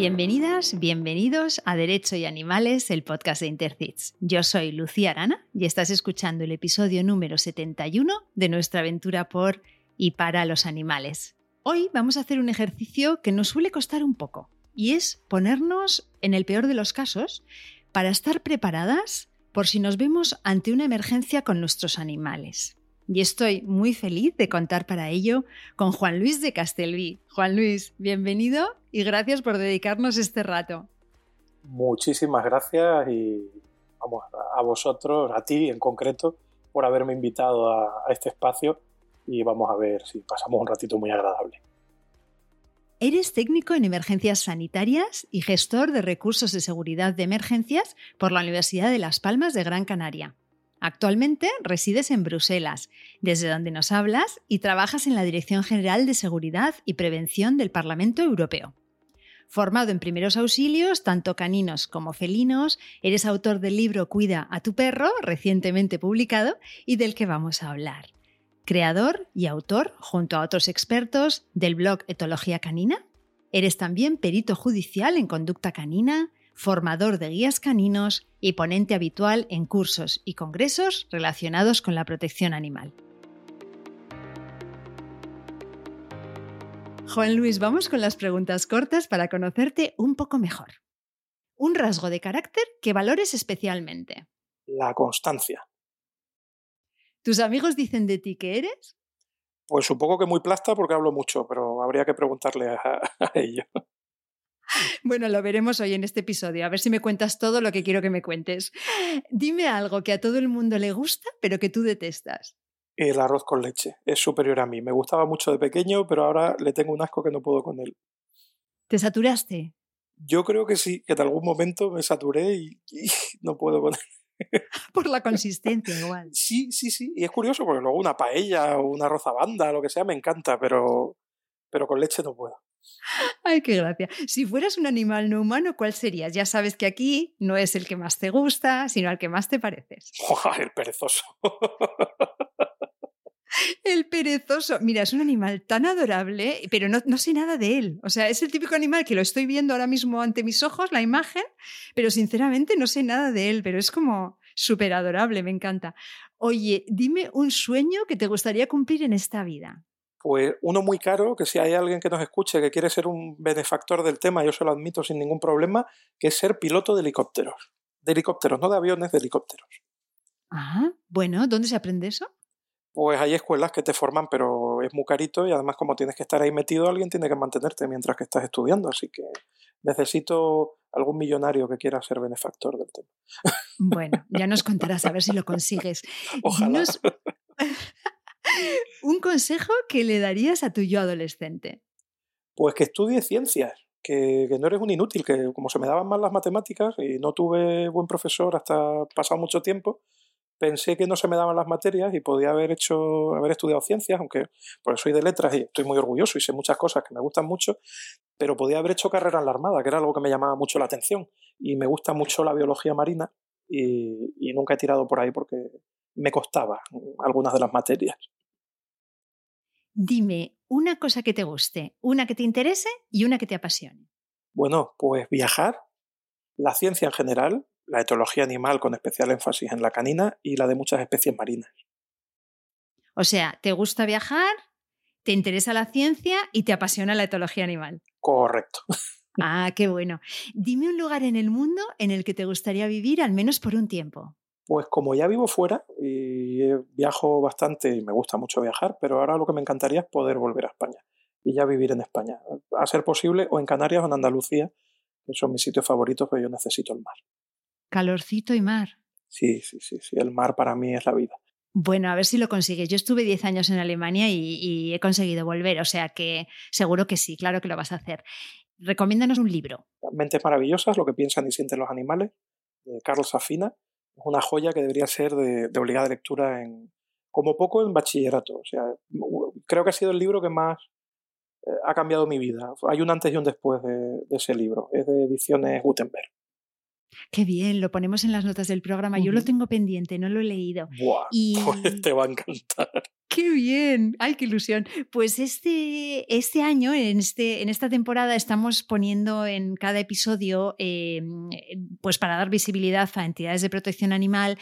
Bienvenidas, bienvenidos a Derecho y Animales, el podcast de Intercits. Yo soy Lucía Arana y estás escuchando el episodio número 71 de nuestra aventura por y para los animales. Hoy vamos a hacer un ejercicio que nos suele costar un poco y es ponernos, en el peor de los casos, para estar preparadas por si nos vemos ante una emergencia con nuestros animales y estoy muy feliz de contar para ello con Juan Luis de Castelví. Juan Luis, bienvenido y gracias por dedicarnos este rato. Muchísimas gracias y vamos a vosotros, a ti en concreto, por haberme invitado a, a este espacio y vamos a ver si pasamos un ratito muy agradable. Eres técnico en emergencias sanitarias y gestor de recursos de seguridad de emergencias por la Universidad de Las Palmas de Gran Canaria. Actualmente resides en Bruselas, desde donde nos hablas y trabajas en la Dirección General de Seguridad y Prevención del Parlamento Europeo. Formado en primeros auxilios, tanto caninos como felinos, eres autor del libro Cuida a tu perro, recientemente publicado, y del que vamos a hablar. Creador y autor, junto a otros expertos, del blog Etología Canina. Eres también perito judicial en conducta canina, formador de guías caninos y ponente habitual en cursos y congresos relacionados con la protección animal. Juan Luis, vamos con las preguntas cortas para conocerte un poco mejor. Un rasgo de carácter que valores especialmente. La constancia. ¿Tus amigos dicen de ti que eres? Pues supongo que muy plasta porque hablo mucho, pero habría que preguntarle a, a ellos. Bueno, lo veremos hoy en este episodio, a ver si me cuentas todo lo que quiero que me cuentes. Dime algo que a todo el mundo le gusta, pero que tú detestas. El arroz con leche es superior a mí. Me gustaba mucho de pequeño, pero ahora le tengo un asco que no puedo con él. ¿Te saturaste? Yo creo que sí, que en algún momento me saturé y, y no puedo con él. Por la consistencia, igual. Sí, sí, sí. Y es curioso porque luego una paella o una arroz a banda, lo que sea, me encanta, pero, pero con leche no puedo. Ay, qué gracia. Si fueras un animal no humano, ¿cuál serías? Ya sabes que aquí no es el que más te gusta, sino al que más te pareces. el perezoso. El perezoso. Mira, es un animal tan adorable, pero no, no, sé nada de él. O sea, es el típico animal que lo estoy viendo ahora mismo ante mis ojos, la imagen, pero sinceramente no sé nada de él, pero es como súper adorable, me encanta. Oye, dime un sueño que te gustaría cumplir en esta vida. Pues uno muy caro, que si hay alguien que nos escuche que quiere ser un benefactor del tema, yo se lo admito sin ningún problema, que es ser piloto de helicópteros. De helicópteros, no de aviones, de helicópteros. Ah, bueno, ¿dónde se aprende eso? Pues hay escuelas que te forman, pero es muy carito y además como tienes que estar ahí metido, alguien tiene que mantenerte mientras que estás estudiando, así que necesito algún millonario que quiera ser benefactor del tema. Bueno, ya nos contarás a ver si lo consigues. Ojalá. Dinos... Un consejo que le darías a tu yo adolescente. Pues que estudie ciencias, que, no eres un inútil, que como se me daban mal las matemáticas y no tuve buen profesor hasta pasado mucho tiempo, pensé que no se me daban las materias y podía haber hecho, haber estudiado ciencias, aunque pues soy de letras y estoy muy orgulloso y sé muchas cosas que me gustan mucho, pero podía haber hecho carrera en la Armada, que era algo que me llamaba mucho la atención. Y me gusta mucho la biología marina y, y nunca he tirado por ahí porque me costaba algunas de las materias. Dime una cosa que te guste, una que te interese y una que te apasione. Bueno, pues viajar, la ciencia en general, la etología animal con especial énfasis en la canina y la de muchas especies marinas. O sea, ¿te gusta viajar? ¿Te interesa la ciencia y te apasiona la etología animal? Correcto. Ah, qué bueno. Dime un lugar en el mundo en el que te gustaría vivir al menos por un tiempo. Pues como ya vivo fuera y viajo bastante y me gusta mucho viajar, pero ahora lo que me encantaría es poder volver a España y ya vivir en España. A ser posible o en Canarias o en Andalucía, que son mis sitios favoritos, pero yo necesito el mar. Calorcito y mar. Sí, sí, sí, sí. El mar para mí es la vida. Bueno, a ver si lo consigues. Yo estuve 10 años en Alemania y, y, he conseguido volver, o sea que seguro que sí, claro que lo vas a hacer. Recomiéndanos un libro. Mentes maravillosas, lo que piensan y sienten los animales, de Carlos Safina. Es una joya que debería ser de, de, obligada lectura en, como poco en bachillerato. O sea, creo que ha sido el libro que más eh, ha cambiado mi vida. Hay un antes y un después de, de ese libro. Es de ediciones Gutenberg. Qué bien, lo ponemos en las notas del programa. Yo lo tengo pendiente, no lo he leído. Buah, y pues te va a encantar. ¡Qué bien! ¡Ay, qué ilusión! Pues este, este año, en, este, en esta temporada, estamos poniendo en cada episodio, em, pues para dar visibilidad a entidades de protección animal,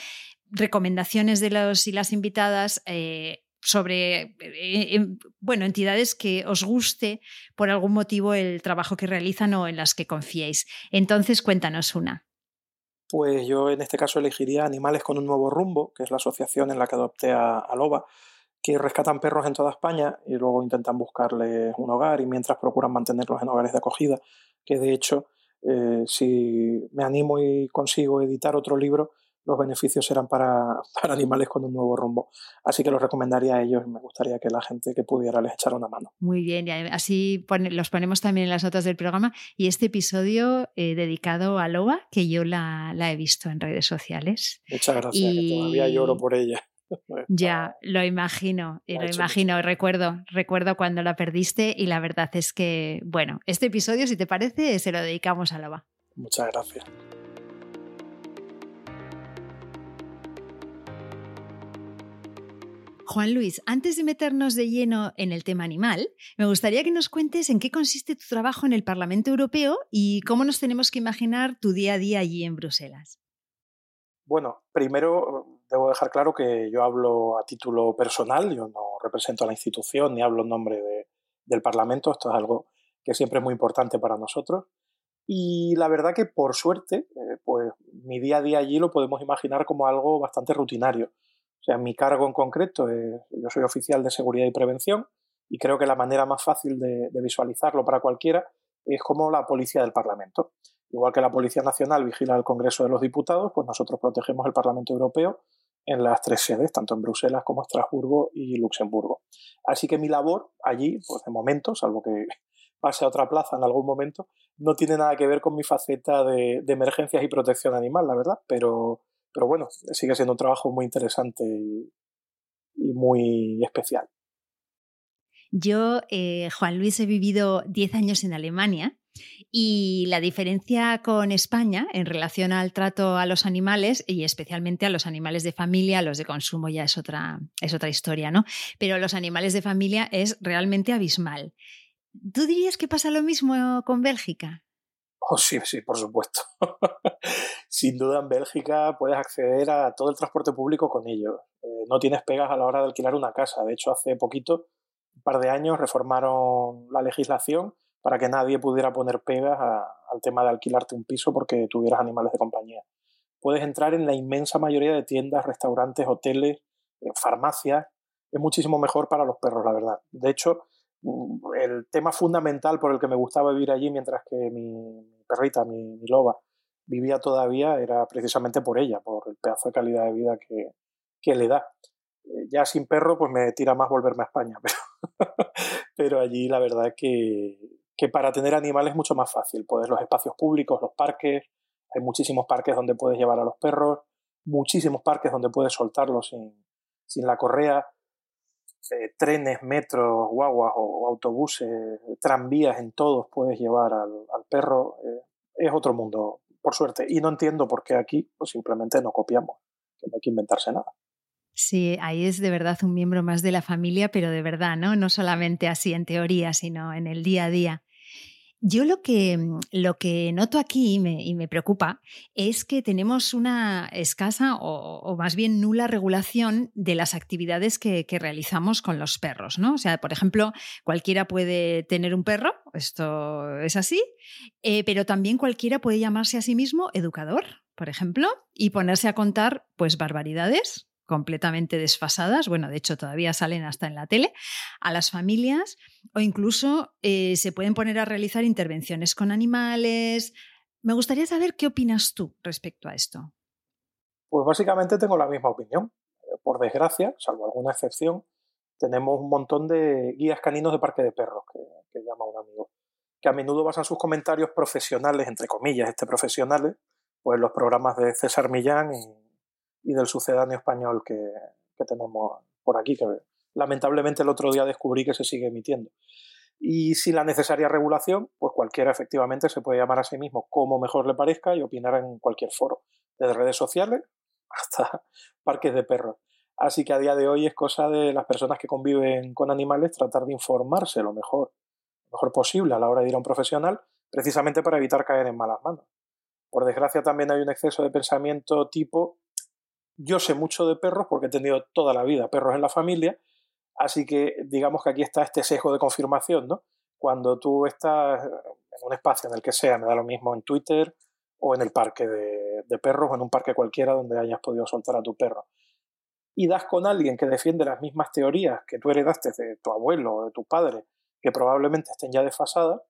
recomendaciones de los y las invitadas. Eh, sobre eh, bueno, entidades que os guste por algún motivo el trabajo que realizan o en las que confiéis. Entonces, cuéntanos una. Pues yo en este caso elegiría Animales con un nuevo rumbo, que es la asociación en la que adopté a, a Loba, que rescatan perros en toda España y luego intentan buscarles un hogar y mientras procuran mantenerlos en hogares de acogida, que de hecho, eh, si me animo y consigo editar otro libro, los beneficios serán para, para, animales con un nuevo rumbo. Así que los recomendaría a ellos y me gustaría que la gente que pudiera les echara una mano. Muy bien, y así los ponemos también en las notas del programa. Y este episodio eh, dedicado a Loba, que yo la, la, he visto en redes sociales. Muchas gracias, que todavía lloro por ella. Ya, lo imagino, lo imagino, recuerdo, recuerdo cuando la perdiste y la verdad es que, bueno, este episodio, si te parece, se lo dedicamos a Loba. Muchas gracias. Juan Luis, antes de meternos de lleno en el tema animal, me gustaría que nos cuentes en qué consiste tu trabajo en el Parlamento Europeo y cómo nos tenemos que imaginar tu día a día allí en Bruselas. Bueno, primero debo dejar claro que yo hablo a título personal, yo no represento a la institución ni hablo en nombre del Parlamento, esto es algo que siempre es muy importante para nosotros. Y la verdad que por suerte, eh, pues mi día a día allí lo podemos imaginar como algo bastante rutinario. O sea, mi cargo en concreto es, yo soy oficial de seguridad y prevención y creo que la manera más fácil de visualizarlo para cualquiera es como la policía del Parlamento. Igual que la Policía Nacional vigila el Congreso de los Diputados, pues nosotros protegemos el Parlamento Europeo en las tres sedes, tanto en Bruselas como Estrasburgo y Luxemburgo. Así que mi labor allí, pues de momento, salvo que pase a otra plaza en algún momento, no tiene nada que ver con mi faceta de, emergencias y protección animal, la verdad, pero, pero bueno, sigue siendo un trabajo muy interesante y, muy especial. Yo, eh, Juan Luis, he vivido 10 años en Alemania y la diferencia con España en relación al trato a los animales y especialmente a los animales de familia, los de consumo ya es otra, es otra historia, ¿no? Pero los animales de familia es realmente abismal. ¿Tú dirías que pasa lo mismo con Bélgica? Oh, sí, sí, por supuesto. Sin duda en Bélgica puedes acceder a todo el transporte público con ello. Eh, no tienes pegas a la hora de alquilar una casa. De hecho, hace poquito, un par de años, reformaron la legislación para que nadie pudiera poner pegas al tema de alquilarte un piso porque tuvieras animales de compañía. Puedes entrar en la inmensa mayoría de tiendas, restaurantes, hoteles, eh, farmacias. Es muchísimo mejor para los perros, la verdad. De hecho, mm, el tema fundamental por el que me gustaba vivir allí mientras que mi perrita, mi, loba, vivía todavía era precisamente por ella, por el pedazo de calidad de vida que, que le da. Eh, ya sin perro, pues me tira más volverme a España, pero, pero allí la verdad que, que para tener animales es mucho más fácil. Puedes los espacios públicos, los parques, hay muchísimos parques donde puedes llevar a los perros, muchísimos parques donde puedes soltarlos sin, la correa, eh, trenes, metros, guaguas o, autobuses, tranvías, en todos puedes llevar al, perro. Eh, es otro mundo, por suerte. Y no entiendo por qué aquí pues simplemente no copiamos, que no hay que inventarse nada. Sí, ahí es de verdad un miembro más de la familia, pero de verdad, ¿no? No solamente así en teoría, sino en el día a día. Yo lo que, mm, lo que noto aquí y me, y me preocupa es que tenemos una escasa o, más bien nula regulación de las actividades que, realizamos con los perros. ¿no? O sea, por ejemplo, cualquiera puede tener un perro, esto es así, eh, pero también cualquiera puede llamarse a sí mismo educador, por ejemplo, y ponerse a contar pues barbaridades completamente desfasadas, bueno, de hecho todavía salen hasta en la tele, a las familias o incluso eh, se pueden poner a realizar intervenciones con animales. Me gustaría saber qué opinas tú respecto a esto. Pues básicamente tengo la misma opinión. Eh, por desgracia, salvo alguna excepción, tenemos un montón de guías caninos de parque de perros, que, llama un amigo, que a menudo basan sus comentarios profesionales, entre comillas, este profesionales, pues los programas de César Millán y y del sucedáneo español que, tenemos por aquí, que lamentablemente el otro día descubrí que se sigue emitiendo. Y sin la necesaria regulación, pues cualquiera efectivamente se puede llamar a sí mismo como mejor le parezca y opinar en cualquier foro, desde redes sociales hasta parques de perros. Así que a día de hoy es cosa de las personas que conviven con animales tratar de informarse lo mejor, lo mejor posible a la hora de ir a un profesional, precisamente para evitar caer en malas manos. Por desgracia también hay un exceso de pensamiento tipo, yo sé mucho de perros porque he tenido toda la vida perros en la familia, así que digamos que aquí está este sesgo de confirmación, ¿no? Cuando tú estás en un espacio en el que sea, me da lo mismo en Twitter o en el parque de, de perros o en un parque cualquiera donde hayas podido soltar a tu perro y das con alguien que defiende las mismas teorías que tú heredaste de tu abuelo o de tu padre, que probablemente estén ya desfasadas,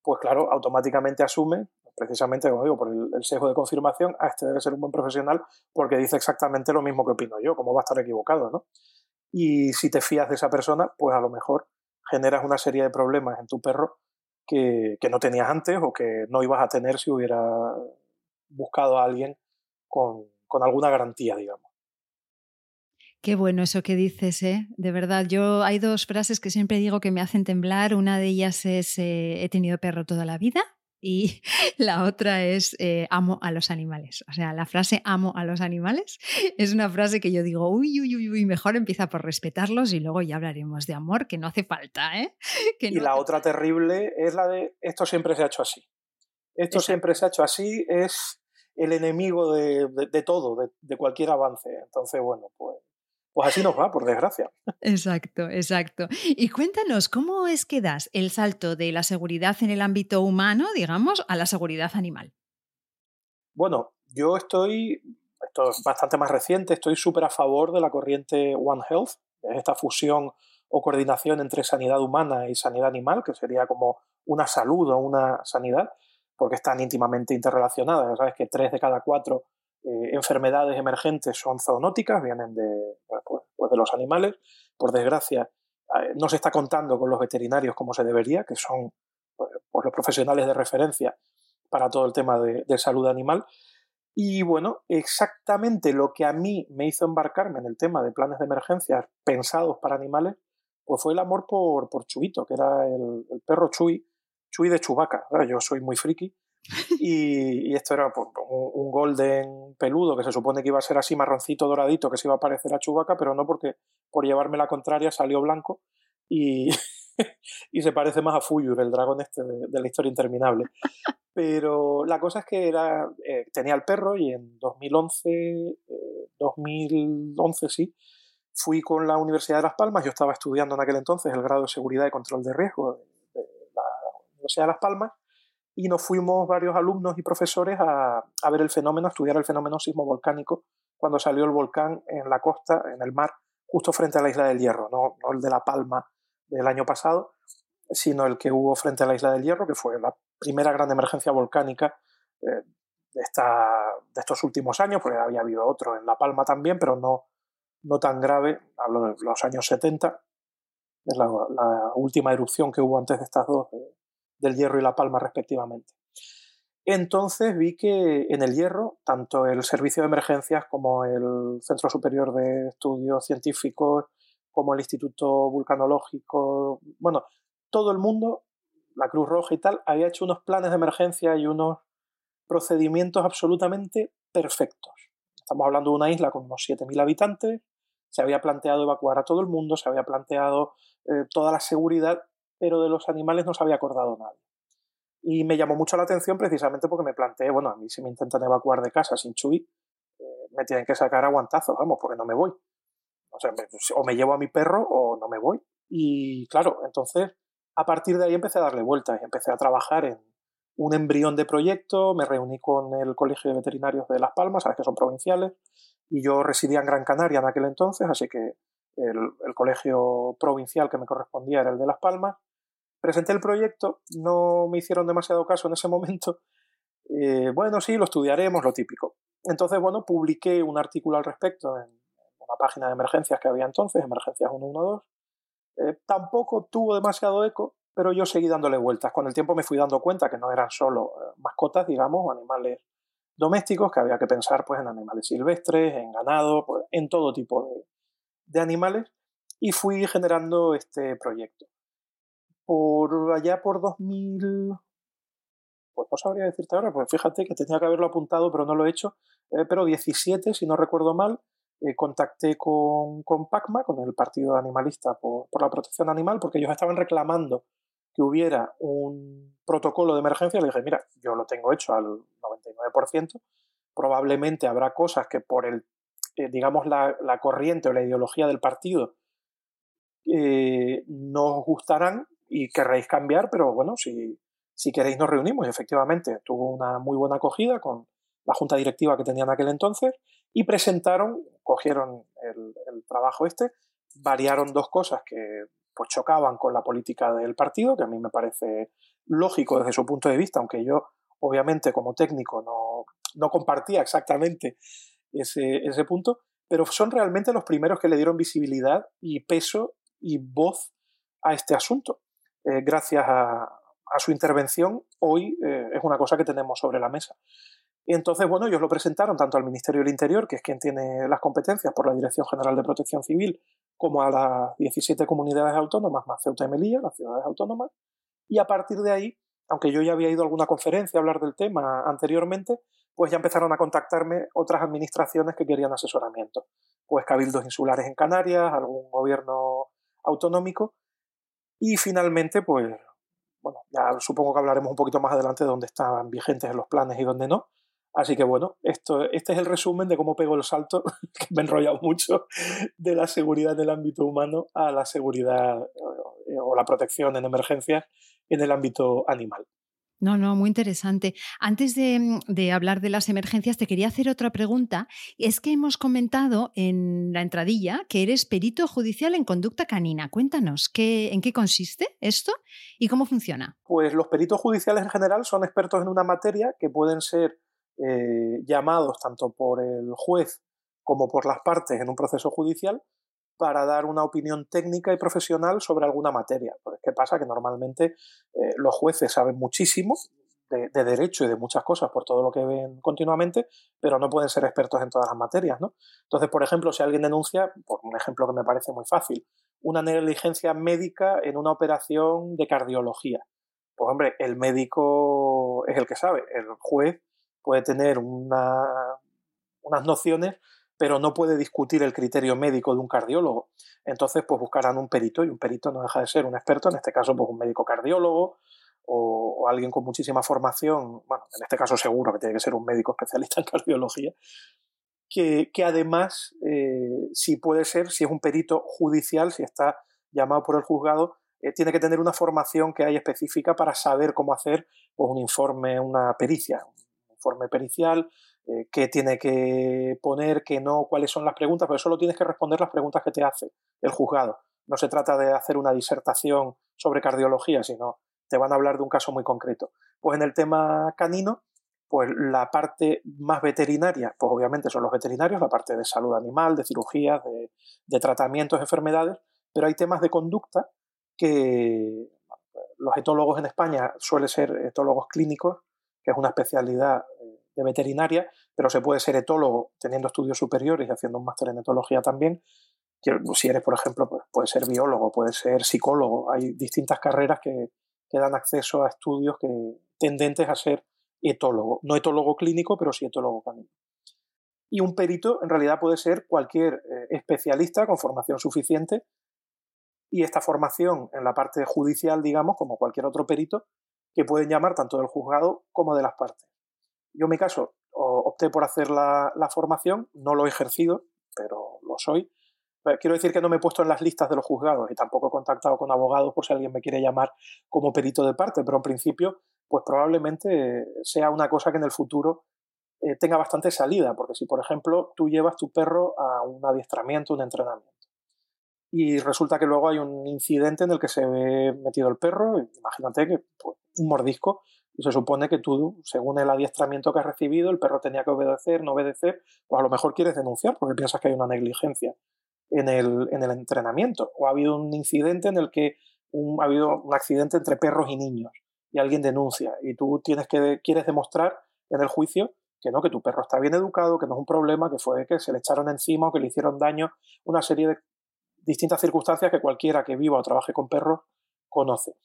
pues claro, automáticamente asume, precisamente como digo, por el, sesgo de confirmación, este debe ser un buen profesional porque dice exactamente lo mismo que opino yo, ¿cómo va a estar equivocado, no? Y si te fías de esa persona, pues a lo mejor generas una serie de problemas en tu perro que, no tenías antes o que no ibas a tener si hubiera buscado a alguien con, con alguna garantía, digamos. Qué bueno eso que dices, ¿eh? De verdad, yo hay dos frases que siempre digo que me hacen temblar. Una de ellas es eh, he tenido perro toda la vida y la otra es eh, amo a los animales. O sea, la frase amo a los animales es una frase que yo digo, uy, uy, uy, uy mejor empieza por respetarlos y luego ya hablaremos de amor, que no hace falta, ¿eh? y la otra terrible es la de esto siempre se ha hecho así. Esto siempre se ha hecho así, es el enemigo de, de todo, de, de cualquier avance. Entonces, bueno, pues pues así nos va, por desgracia. Exacto, exacto. Y cuéntanos, ¿cómo es que das el salto de la seguridad en el ámbito humano, digamos, a la seguridad animal? Bueno, yo estoy, esto es bastante más reciente, estoy súper a favor de la corriente One Health, esta fusión o coordinación entre sanidad humana y sanidad animal, que sería como una salud o una sanidad, porque están íntimamente interrelacionadas. Sabes que tres de cada cuatro eh, enfermedades emergentes son zoonóticas, vienen de, pues, pues de los animales. Por desgracia, eh, no se está contando con los veterinarios como se debería, que son pues, los profesionales de referencia para todo el tema de, salud animal. Y bueno, exactamente lo que a mí me hizo embarcarme en el tema de planes de emergencia pensados para animales, pues fue el amor por, por Chubito, que era el, perro Chuy, Chuy de Chubaca. Yo soy muy friki y, esto era pues, un, golden peludo que se supone que iba a ser así marroncito doradito, que se iba a parecer a Chubaca, pero no porque por llevarme la contraria salió blanco y, se parece más a Fuyur, el dragón este de, la historia interminable. Pero la cosa es que era, eh, tenía el perro y en 2011, 2011 eh, sí, fui con la Universidad de Las Palmas, yo estaba estudiando en aquel entonces el grado de seguridad y control de riesgo de la Universidad de Las Palmas y nos fuimos varios alumnos y profesores a, a, ver el fenómeno, a estudiar el fenómeno sismo-volcánico cuando salió el volcán en la costa, en el mar, justo frente a la isla del Hierro, no, no el de La Palma del año pasado, sino el que hubo frente a la isla del Hierro, que fue la primera gran emergencia volcánica eh, de, esta, de estos últimos años, porque había habido otro en La Palma también, pero no, no tan grave, hablo los años 70, es la última erupción que hubo antes de estas dos, del Hierro y La Palma respectivamente. Entonces vi que en el Hierro, tanto el Servicio de Emergencias como el Centro Superior de Estudios Científicos, como el Instituto Vulcanológico, bueno, todo el mundo, la Cruz Roja y tal, había hecho unos planes de emergencia y unos procedimientos absolutamente perfectos. Estamos hablando de una isla con unos 7.000 habitantes, se había planteado evacuar a todo el mundo, se había planteado eh, toda la seguridad pero de los animales no se había acordado nadie. Y me llamó mucho la atención precisamente porque me planteé, bueno, a mí si me intentan evacuar de casa sin Chuy, eh, me tienen que sacar aguantazos, vamos, porque no me voy. O sea, o me llevo a mi perro o no me voy. Y claro, entonces a partir de ahí empecé a darle vueltas y empecé a trabajar en un embrión de proyecto, me reuní con el Colegio de Veterinarios de Las Palmas, sabes que son provinciales, y yo residía en Gran Canaria en aquel entonces, así que el colegio provincial que me correspondía era el de Las Palmas, Presenté el proyecto, no me hicieron demasiado caso en ese momento. Eh, bueno, sí, lo estudiaremos, lo típico. Entonces, bueno, publiqué un artículo al respecto en una página de emergencias que había entonces, Emergencias 112. Eh, tampoco tuvo demasiado eco, pero yo seguí dándole vueltas. Con el tiempo me fui dando cuenta que no eran solo eh, mascotas, digamos, o animales domésticos, que había que pensar pues, en animales silvestres, en ganado, pues, en todo tipo de, de animales, y fui generando este proyecto por allá por 2000, pues no sabría decirte ahora, pues fíjate que tenía que haberlo apuntado, pero no lo he hecho, eh, pero 17, si no recuerdo mal, eh, contacté con, con, PACMA, con el Partido Animalista por, la Protección Animal, porque ellos estaban reclamando que hubiera un protocolo de emergencia. Le dije, mira, yo lo tengo hecho al 99%, probablemente habrá cosas que por el, eh, digamos, la, corriente o la ideología del partido eh, no os gustarán y querréis cambiar, pero bueno, si, si queréis nos reunimos. Y efectivamente, tuvo una muy buena acogida con la junta directiva que tenían aquel entonces y presentaron, cogieron el, trabajo este, variaron dos cosas que pues chocaban con la política del partido, que a mí me parece lógico desde su punto de vista, aunque yo obviamente como técnico no, no compartía exactamente ese, ese, punto, pero son realmente los primeros que le dieron visibilidad y peso y voz a este asunto. Eh, gracias a, su intervención, hoy eh, es una cosa que tenemos sobre la mesa. Y entonces, bueno, ellos lo presentaron tanto al Ministerio del Interior, que es quien tiene las competencias por la Dirección General de Protección Civil, como a las 17 comunidades autónomas, más Ceuta y Melilla, las ciudades autónomas. Y a partir de ahí, aunque yo ya había ido a alguna conferencia a hablar del tema anteriormente, pues ya empezaron a contactarme otras administraciones que querían asesoramiento. Pues cabildos insulares en Canarias, algún gobierno autonómico. Y finalmente, pues, bueno, ya supongo que hablaremos un poquito más adelante de dónde están vigentes los planes y dónde no. Así que bueno, esto, este es el resumen de cómo pego el salto, que me he enrollado mucho, de la seguridad en el ámbito humano a la seguridad eh, o la protección en emergencias en el ámbito animal. No, no, muy interesante. Antes de, de, hablar de las emergencias, te quería hacer otra pregunta. Es que hemos comentado en la entradilla que eres perito judicial en conducta canina. Cuéntanos, ¿qué, ¿en qué consiste esto y cómo funciona? Pues los peritos judiciales en general son expertos en una materia que pueden ser eh, llamados tanto por el juez como por las partes en un proceso judicial para dar una opinión técnica y profesional sobre alguna materia. Pues, ¿Qué pasa? Que normalmente eh, los jueces saben muchísimo de, derecho y de muchas cosas por todo lo que ven continuamente, pero no pueden ser expertos en todas las materias. ¿no? Entonces, por ejemplo, si alguien denuncia, por un ejemplo que me parece muy fácil, una negligencia médica en una operación de cardiología. Pues hombre, el médico es el que sabe, el juez puede tener unas nociones, pero no puede discutir el criterio médico de un cardiólogo. Entonces, pues buscarán un perito y un perito no deja de ser un experto, en este caso, pues un médico cardiólogo o, alguien con muchísima formación, bueno, en este caso seguro que tiene que ser un médico especialista en cardiología, que, además, eh, si puede ser, si es un perito judicial, si está llamado por el juzgado, eh, tiene que tener una formación que hay específica para saber cómo hacer pues, un informe, una pericia, informe pericial, eh, qué tiene que poner, qué no, cuáles son las preguntas, pero solo tienes que responder las preguntas que te hace el juzgado. No se trata de hacer una disertación sobre cardiología, sino te van a hablar de un caso muy concreto. Pues en el tema canino, pues la parte más veterinaria, pues obviamente son los veterinarios, la parte de salud animal, de cirugías, de, de tratamientos, enfermedades, pero hay temas de conducta que los etólogos en España suelen ser etólogos clínicos que es una especialidad de veterinaria, pero se puede ser etólogo teniendo estudios superiores y haciendo un máster en etología también. Si eres, por ejemplo, pues ser biólogo, puede ser psicólogo. Hay distintas carreras que, dan acceso a estudios que, tendentes a ser etólogo. No etólogo clínico, pero sí etólogo canino. Y un perito en realidad puede ser cualquier eh, especialista con formación suficiente y esta formación en la parte judicial, digamos, como cualquier otro perito, que pueden llamar tanto del juzgado como de las partes. Yo en mi caso opté por hacer la, formación, no lo he ejercido, pero lo soy. quiero decir que no me he puesto en las listas de los juzgados y tampoco he contactado con abogados por si alguien me quiere llamar como perito de parte, pero en principio, pues probablemente sea una cosa que en el futuro eh, tenga bastante salida, porque si, por ejemplo, tú llevas tu perro a un adiestramiento, un entrenamiento, y resulta que luego hay un incidente en el que se ve metido el perro, imagínate que pues, un mordisco, y se supone que tú, según el adiestramiento que has recibido, el perro tenía que obedecer, no obedecer, pues a lo mejor quieres denunciar porque piensas que hay una negligencia en el, en el entrenamiento, o ha habido un incidente en el que ha habido un accidente entre perros y niños, y alguien denuncia, y tú tienes que, quieres demostrar en el juicio que no, que tu perro está bien educado, que no es un problema, que fue que se le echaron encima o que le hicieron daño, una serie de distintas circunstancias que cualquiera que viva o trabaje con perros conoce.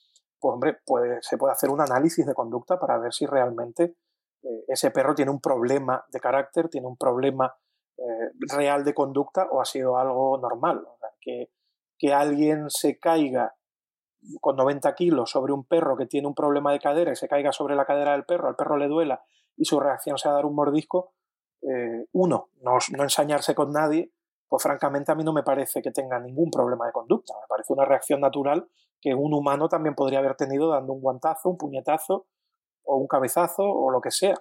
Pues hombre, se puede hacer un análisis de conducta para ver si realmente eh, ese perro tiene un problema de carácter, tiene un problema eh, real de conducta o ha sido algo normal. que, que alguien se caiga con 90 kilos sobre un perro que tiene un problema de cadera y se caiga sobre la cadera del perro, al perro le duela y su reacción sea dar un mordisco, eh, uno, no, no ensañarse con nadie, pues francamente a mí no me parece que tenga ningún problema de conducta. Me parece una reacción natural que un humano también podría haber tenido dando un guantazo, un puñetazo o un cabezazo o lo que sea.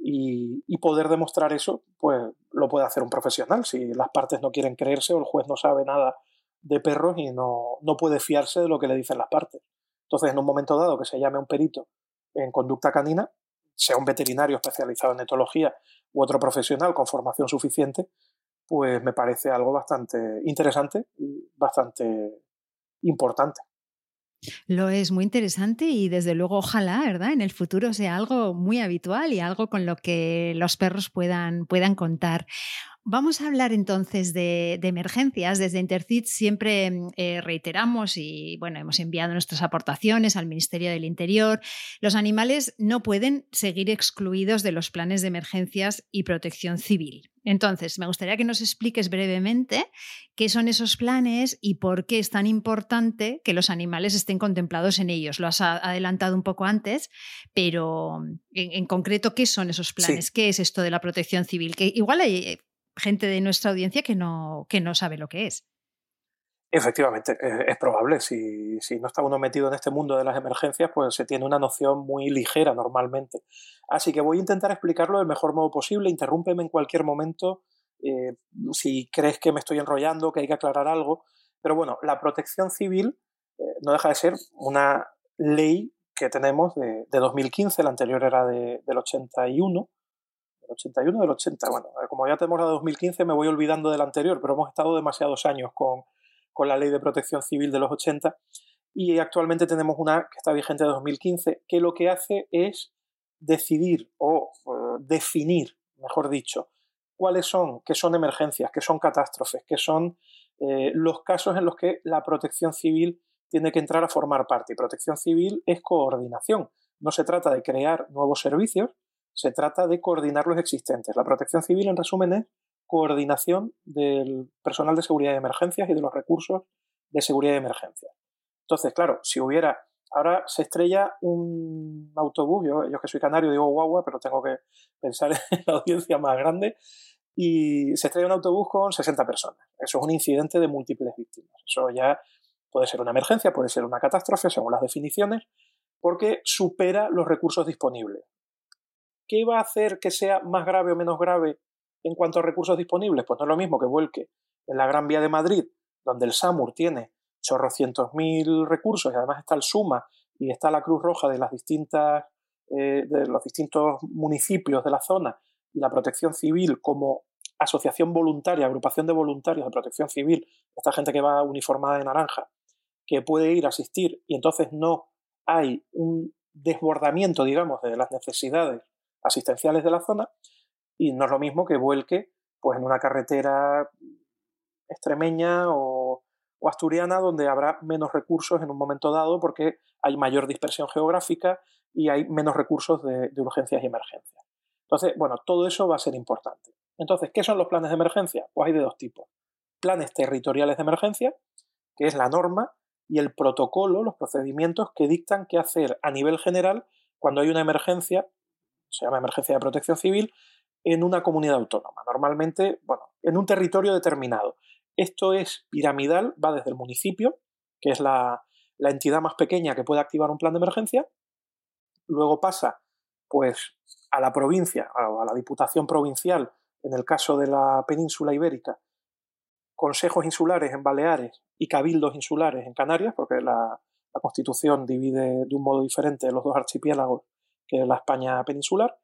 Y, poder demostrar eso, pues lo puede hacer un profesional. Si las partes no quieren creerse o el juez no sabe nada de perros y no, no puede fiarse de lo que le dicen las partes. Entonces, en un momento dado que se llame un perito en conducta canina, sea un veterinario especializado en etología u otro profesional con formación suficiente, pues me parece algo bastante interesante y bastante importante. Lo es muy interesante y desde luego ojalá, ¿verdad? En el futuro sea algo muy habitual y algo con lo que los perros puedan, puedan contar. Vamos a hablar entonces de, emergencias. Desde Intercit siempre mm, eh, reiteramos y bueno, hemos enviado nuestras aportaciones al Ministerio del Interior. Los animales no pueden seguir excluidos de los planes de emergencias y protección civil. Entonces, me gustaría que nos expliques brevemente qué son esos planes y por qué es tan importante que los animales estén contemplados en ellos. Lo has adelantado un poco antes, pero mm, en, concreto, ¿qué son esos planes? ¿Qué es esto de la protección civil? Que igual hay eh, gente de nuestra audiencia que no, que no sabe lo que es. Efectivamente, es probable. Si, no está uno metido en este mundo de las emergencias, pues se tiene una noción muy ligera normalmente. Así que voy a intentar explicarlo del mejor modo posible. Interrúmpeme en cualquier momento eh, si crees que me estoy enrollando, que hay que aclarar algo. Pero bueno, la protección civil eh, no deja de ser una ley que tenemos de, 2015, la anterior era de, del 81, 81 del 80. Bueno, como ya tenemos la 2015 me voy olvidando del anterior, pero hemos estado demasiados años con, con la ley de protección civil de los 80 y actualmente tenemos una que está vigente de 2015 que lo que hace es decidir o definir, mejor dicho, cuáles son, qué son emergencias, qué son catástrofes, qué son eh, los casos en los que la protección civil tiene que entrar a formar parte. Y protección civil es coordinación. No se trata de crear nuevos servicios, se trata de coordinar los existentes. La protección civil, en resumen, es coordinación del personal de seguridad de emergencias y de los recursos de seguridad de emergencias. Entonces, claro, si hubiera, ahora se estrella un autobús, yo, yo que soy canario digo guagua, pero tengo que pensar en la audiencia más grande, y se estrella un autobús con 60 personas. Eso es un incidente de múltiples víctimas. Eso ya puede ser una emergencia, puede ser una catástrofe, según las definiciones, porque supera los recursos disponibles. ¿Qué va a hacer que sea más grave o menos grave en cuanto a recursos disponibles? Pues no es lo mismo que vuelque en la Gran Vía de Madrid, donde el SAMUR tiene chorrocientos mil recursos y además está el SUMA y está la Cruz Roja de eh, de los distintos municipios de la zona y la protección civil como asociación voluntaria, agrupación de voluntarios de protección civil, esta gente que va uniformada de naranja, que puede ir a asistir y entonces no hay un desbordamiento, digamos, de las necesidades asistenciales de la zona y no es lo mismo que vuelque pues, en una carretera extremeña o, asturiana donde habrá menos recursos en un momento dado porque hay mayor dispersión geográfica y hay menos recursos de, de urgencias y emergencias. Entonces, bueno, todo eso va a ser importante. Entonces, ¿qué son los planes de emergencia? Pues hay de dos tipos. Planes territoriales de emergencia, que es la norma, y el protocolo, los procedimientos que dictan qué hacer a nivel general cuando hay una emergencia se llama emergencia de protección civil, en una comunidad autónoma, normalmente, bueno, en un territorio determinado. Esto es piramidal, va desde el municipio, que es la, entidad más pequeña que puede activar un plan de emergencia, luego pasa pues a la provincia, a la diputación provincial, en el caso de la península ibérica, consejos insulares en Baleares y cabildos insulares en Canarias, porque la, la Constitución divide de un modo diferente los dos archipiélagos que es la España peninsular,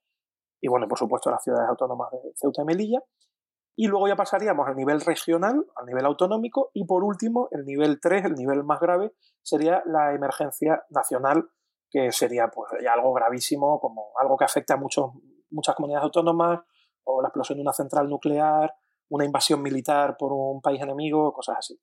y bueno, por supuesto las ciudades autónomas de Ceuta y Melilla. Y luego ya pasaríamos al nivel regional, al nivel autonómico, y por último, el nivel 3, el nivel más grave, sería la emergencia nacional, que sería pues, algo gravísimo, como algo que afecta a muchos, muchas comunidades autónomas, o la explosión de una central nuclear, una invasión militar por un país enemigo, cosas así.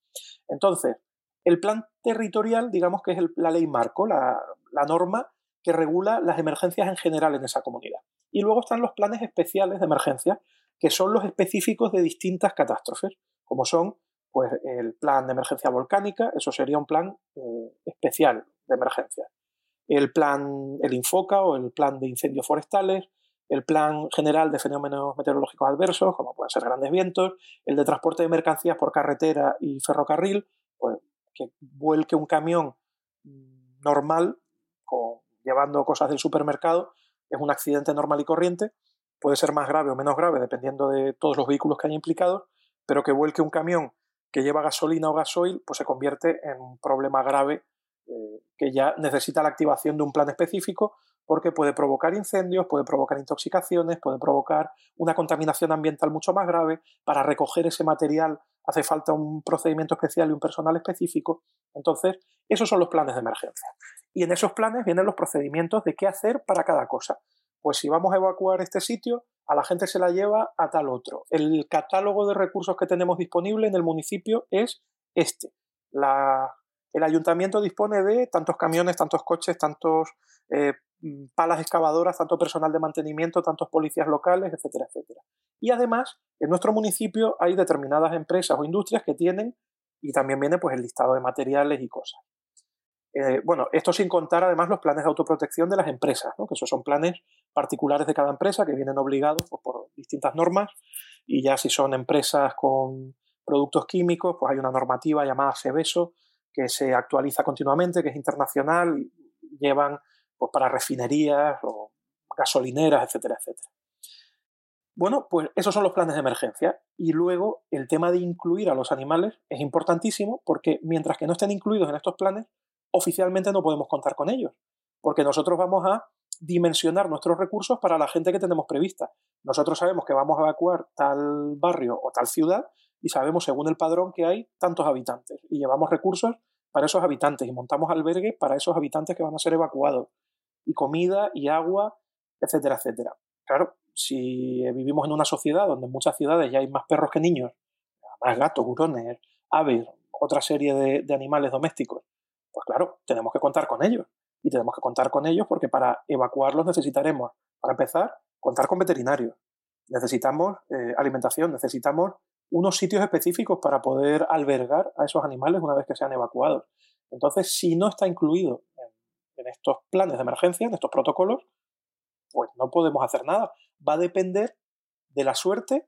Entonces, el plan territorial, digamos que es la ley marco, la, la norma que regula las emergencias en general en esa comunidad. Y luego están los planes especiales de emergencia, que son los específicos de distintas catástrofes, como son pues, el plan de emergencia volcánica, eso sería un plan eh, especial de emergencia. El plan, el Infoca o el plan de incendios forestales, el plan general de fenómenos meteorológicos adversos, como pueden ser grandes vientos, el de transporte de mercancías por carretera y ferrocarril, pues que vuelque un camión normal llevando cosas del supermercado es un accidente normal y corriente, puede ser más grave o menos grave dependiendo de todos los vehículos que haya implicados, pero que vuelque un camión que lleva gasolina o gasoil, pues se convierte en un problema grave eh, que ya necesita la activación de un plan específico porque puede provocar incendios, puede provocar intoxicaciones, puede provocar una contaminación ambiental mucho más grave. Para recoger ese material hace falta un procedimiento especial y un personal específico. Entonces, esos son los planes de emergencia. Y en esos planes vienen los procedimientos de qué hacer para cada cosa. Pues si vamos a evacuar este sitio, a la gente se la lleva a tal otro. El catálogo de recursos que tenemos disponible en el municipio es este. el ayuntamiento dispone de tantos camiones, tantos coches, tantos eh, palas excavadoras, tanto personal de mantenimiento, tantos policías locales, etcétera, etcétera. Y además, en nuestro municipio hay determinadas empresas o industrias que tienen, y también viene pues el listado de materiales y cosas. Eh, bueno, esto sin contar además los planes de autoprotección de las empresas, que esos son planes particulares de cada empresa que vienen obligados pues, por distintas normas y ya si son empresas con productos químicos, pues hay una normativa llamada SEBESO que se actualiza continuamente, que es internacional, llevan pues, para refinerías o gasolineras, etcétera, etcétera. Bueno, pues esos son los planes de emergencia. Y luego el tema de incluir a los animales es importantísimo porque mientras que no estén incluidos en estos planes, oficialmente no podemos contar con ellos. Porque nosotros vamos a dimensionar nuestros recursos para la gente que tenemos prevista. Nosotros sabemos que vamos a evacuar tal barrio o tal ciudad y sabemos según el padrón que hay tantos habitantes y llevamos recursos para esos habitantes y montamos albergues para esos habitantes que van a ser evacuados y comida y agua, etcétera, etcétera. Claro, si vivimos en una sociedad donde en muchas ciudades ya hay más perros que niños, más gatos, hurones, aves, otra serie de, animales domésticos, pues claro, tenemos que contar con ellos. Y tenemos que contar con ellos porque para evacuarlos necesitaremos, para empezar, contar con veterinarios. Necesitamos eh, alimentación, necesitamos unos sitios específicos para poder albergar a esos animales una vez que sean evacuados. Entonces, si no está incluido en estos planes de emergencia, en estos protocolos, pues no podemos hacer nada. Va a depender de la suerte,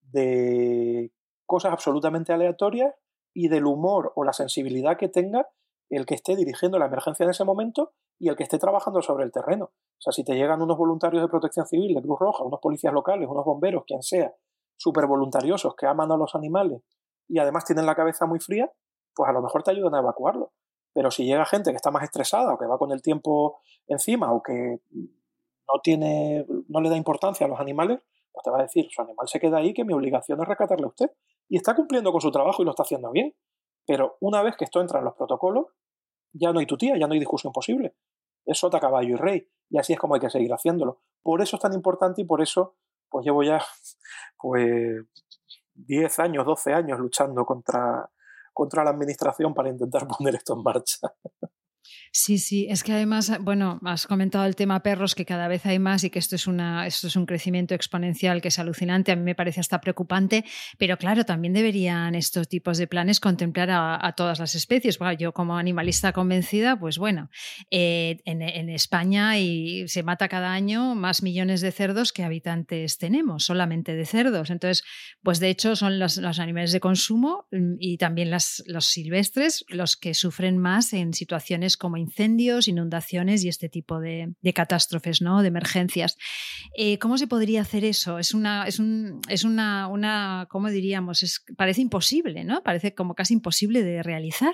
de cosas absolutamente aleatorias y del humor o la sensibilidad que tenga el que esté dirigiendo la emergencia en ese momento y el que esté trabajando sobre el terreno. O sea, si te llegan unos voluntarios de protección civil, de Cruz Roja, unos policías locales, unos bomberos, quien sea, súper voluntariosos que aman a los animales y además tienen la cabeza muy fría, pues a lo mejor te ayudan a evacuarlo. Pero si llega gente que está más estresada o que va con el tiempo encima o que no tiene, no le da importancia a los animales, pues te va a decir, su animal se queda ahí, que mi obligación es rescatarle a usted. Y está cumpliendo con su trabajo y lo está haciendo bien. Pero una vez que esto entra en los protocolos, ya no hay tutía, ya no hay discusión posible. Es sota, caballo y rey. Y así es como hay que seguir haciéndolo. Por eso es tan importante y por eso pues llevo ya pues 10 años, 12 años luchando contra, contra la administración para intentar poner esto en marcha. Sí, sí, es que además, bueno, has comentado el tema perros, que cada vez hay más y que esto es, una, esto es un crecimiento exponencial que es alucinante, a mí me parece hasta preocupante, pero claro, también deberían estos tipos de planes contemplar a, todas las especies. yo como animalista convencida, pues bueno, eh, en, España y se mata cada año más millones de cerdos que habitantes tenemos, solamente de cerdos. Entonces, pues de hecho son los, animales de consumo mm, y también las, los silvestres los que sufren más en situaciones como incendios, inundaciones y este tipo de, catástrofes, ¿no? de emergencias. Eh, ¿Cómo se podría hacer eso? Es una, es un, es una, una ¿cómo diríamos? Parece imposible, ¿no? Parece como casi imposible de realizar.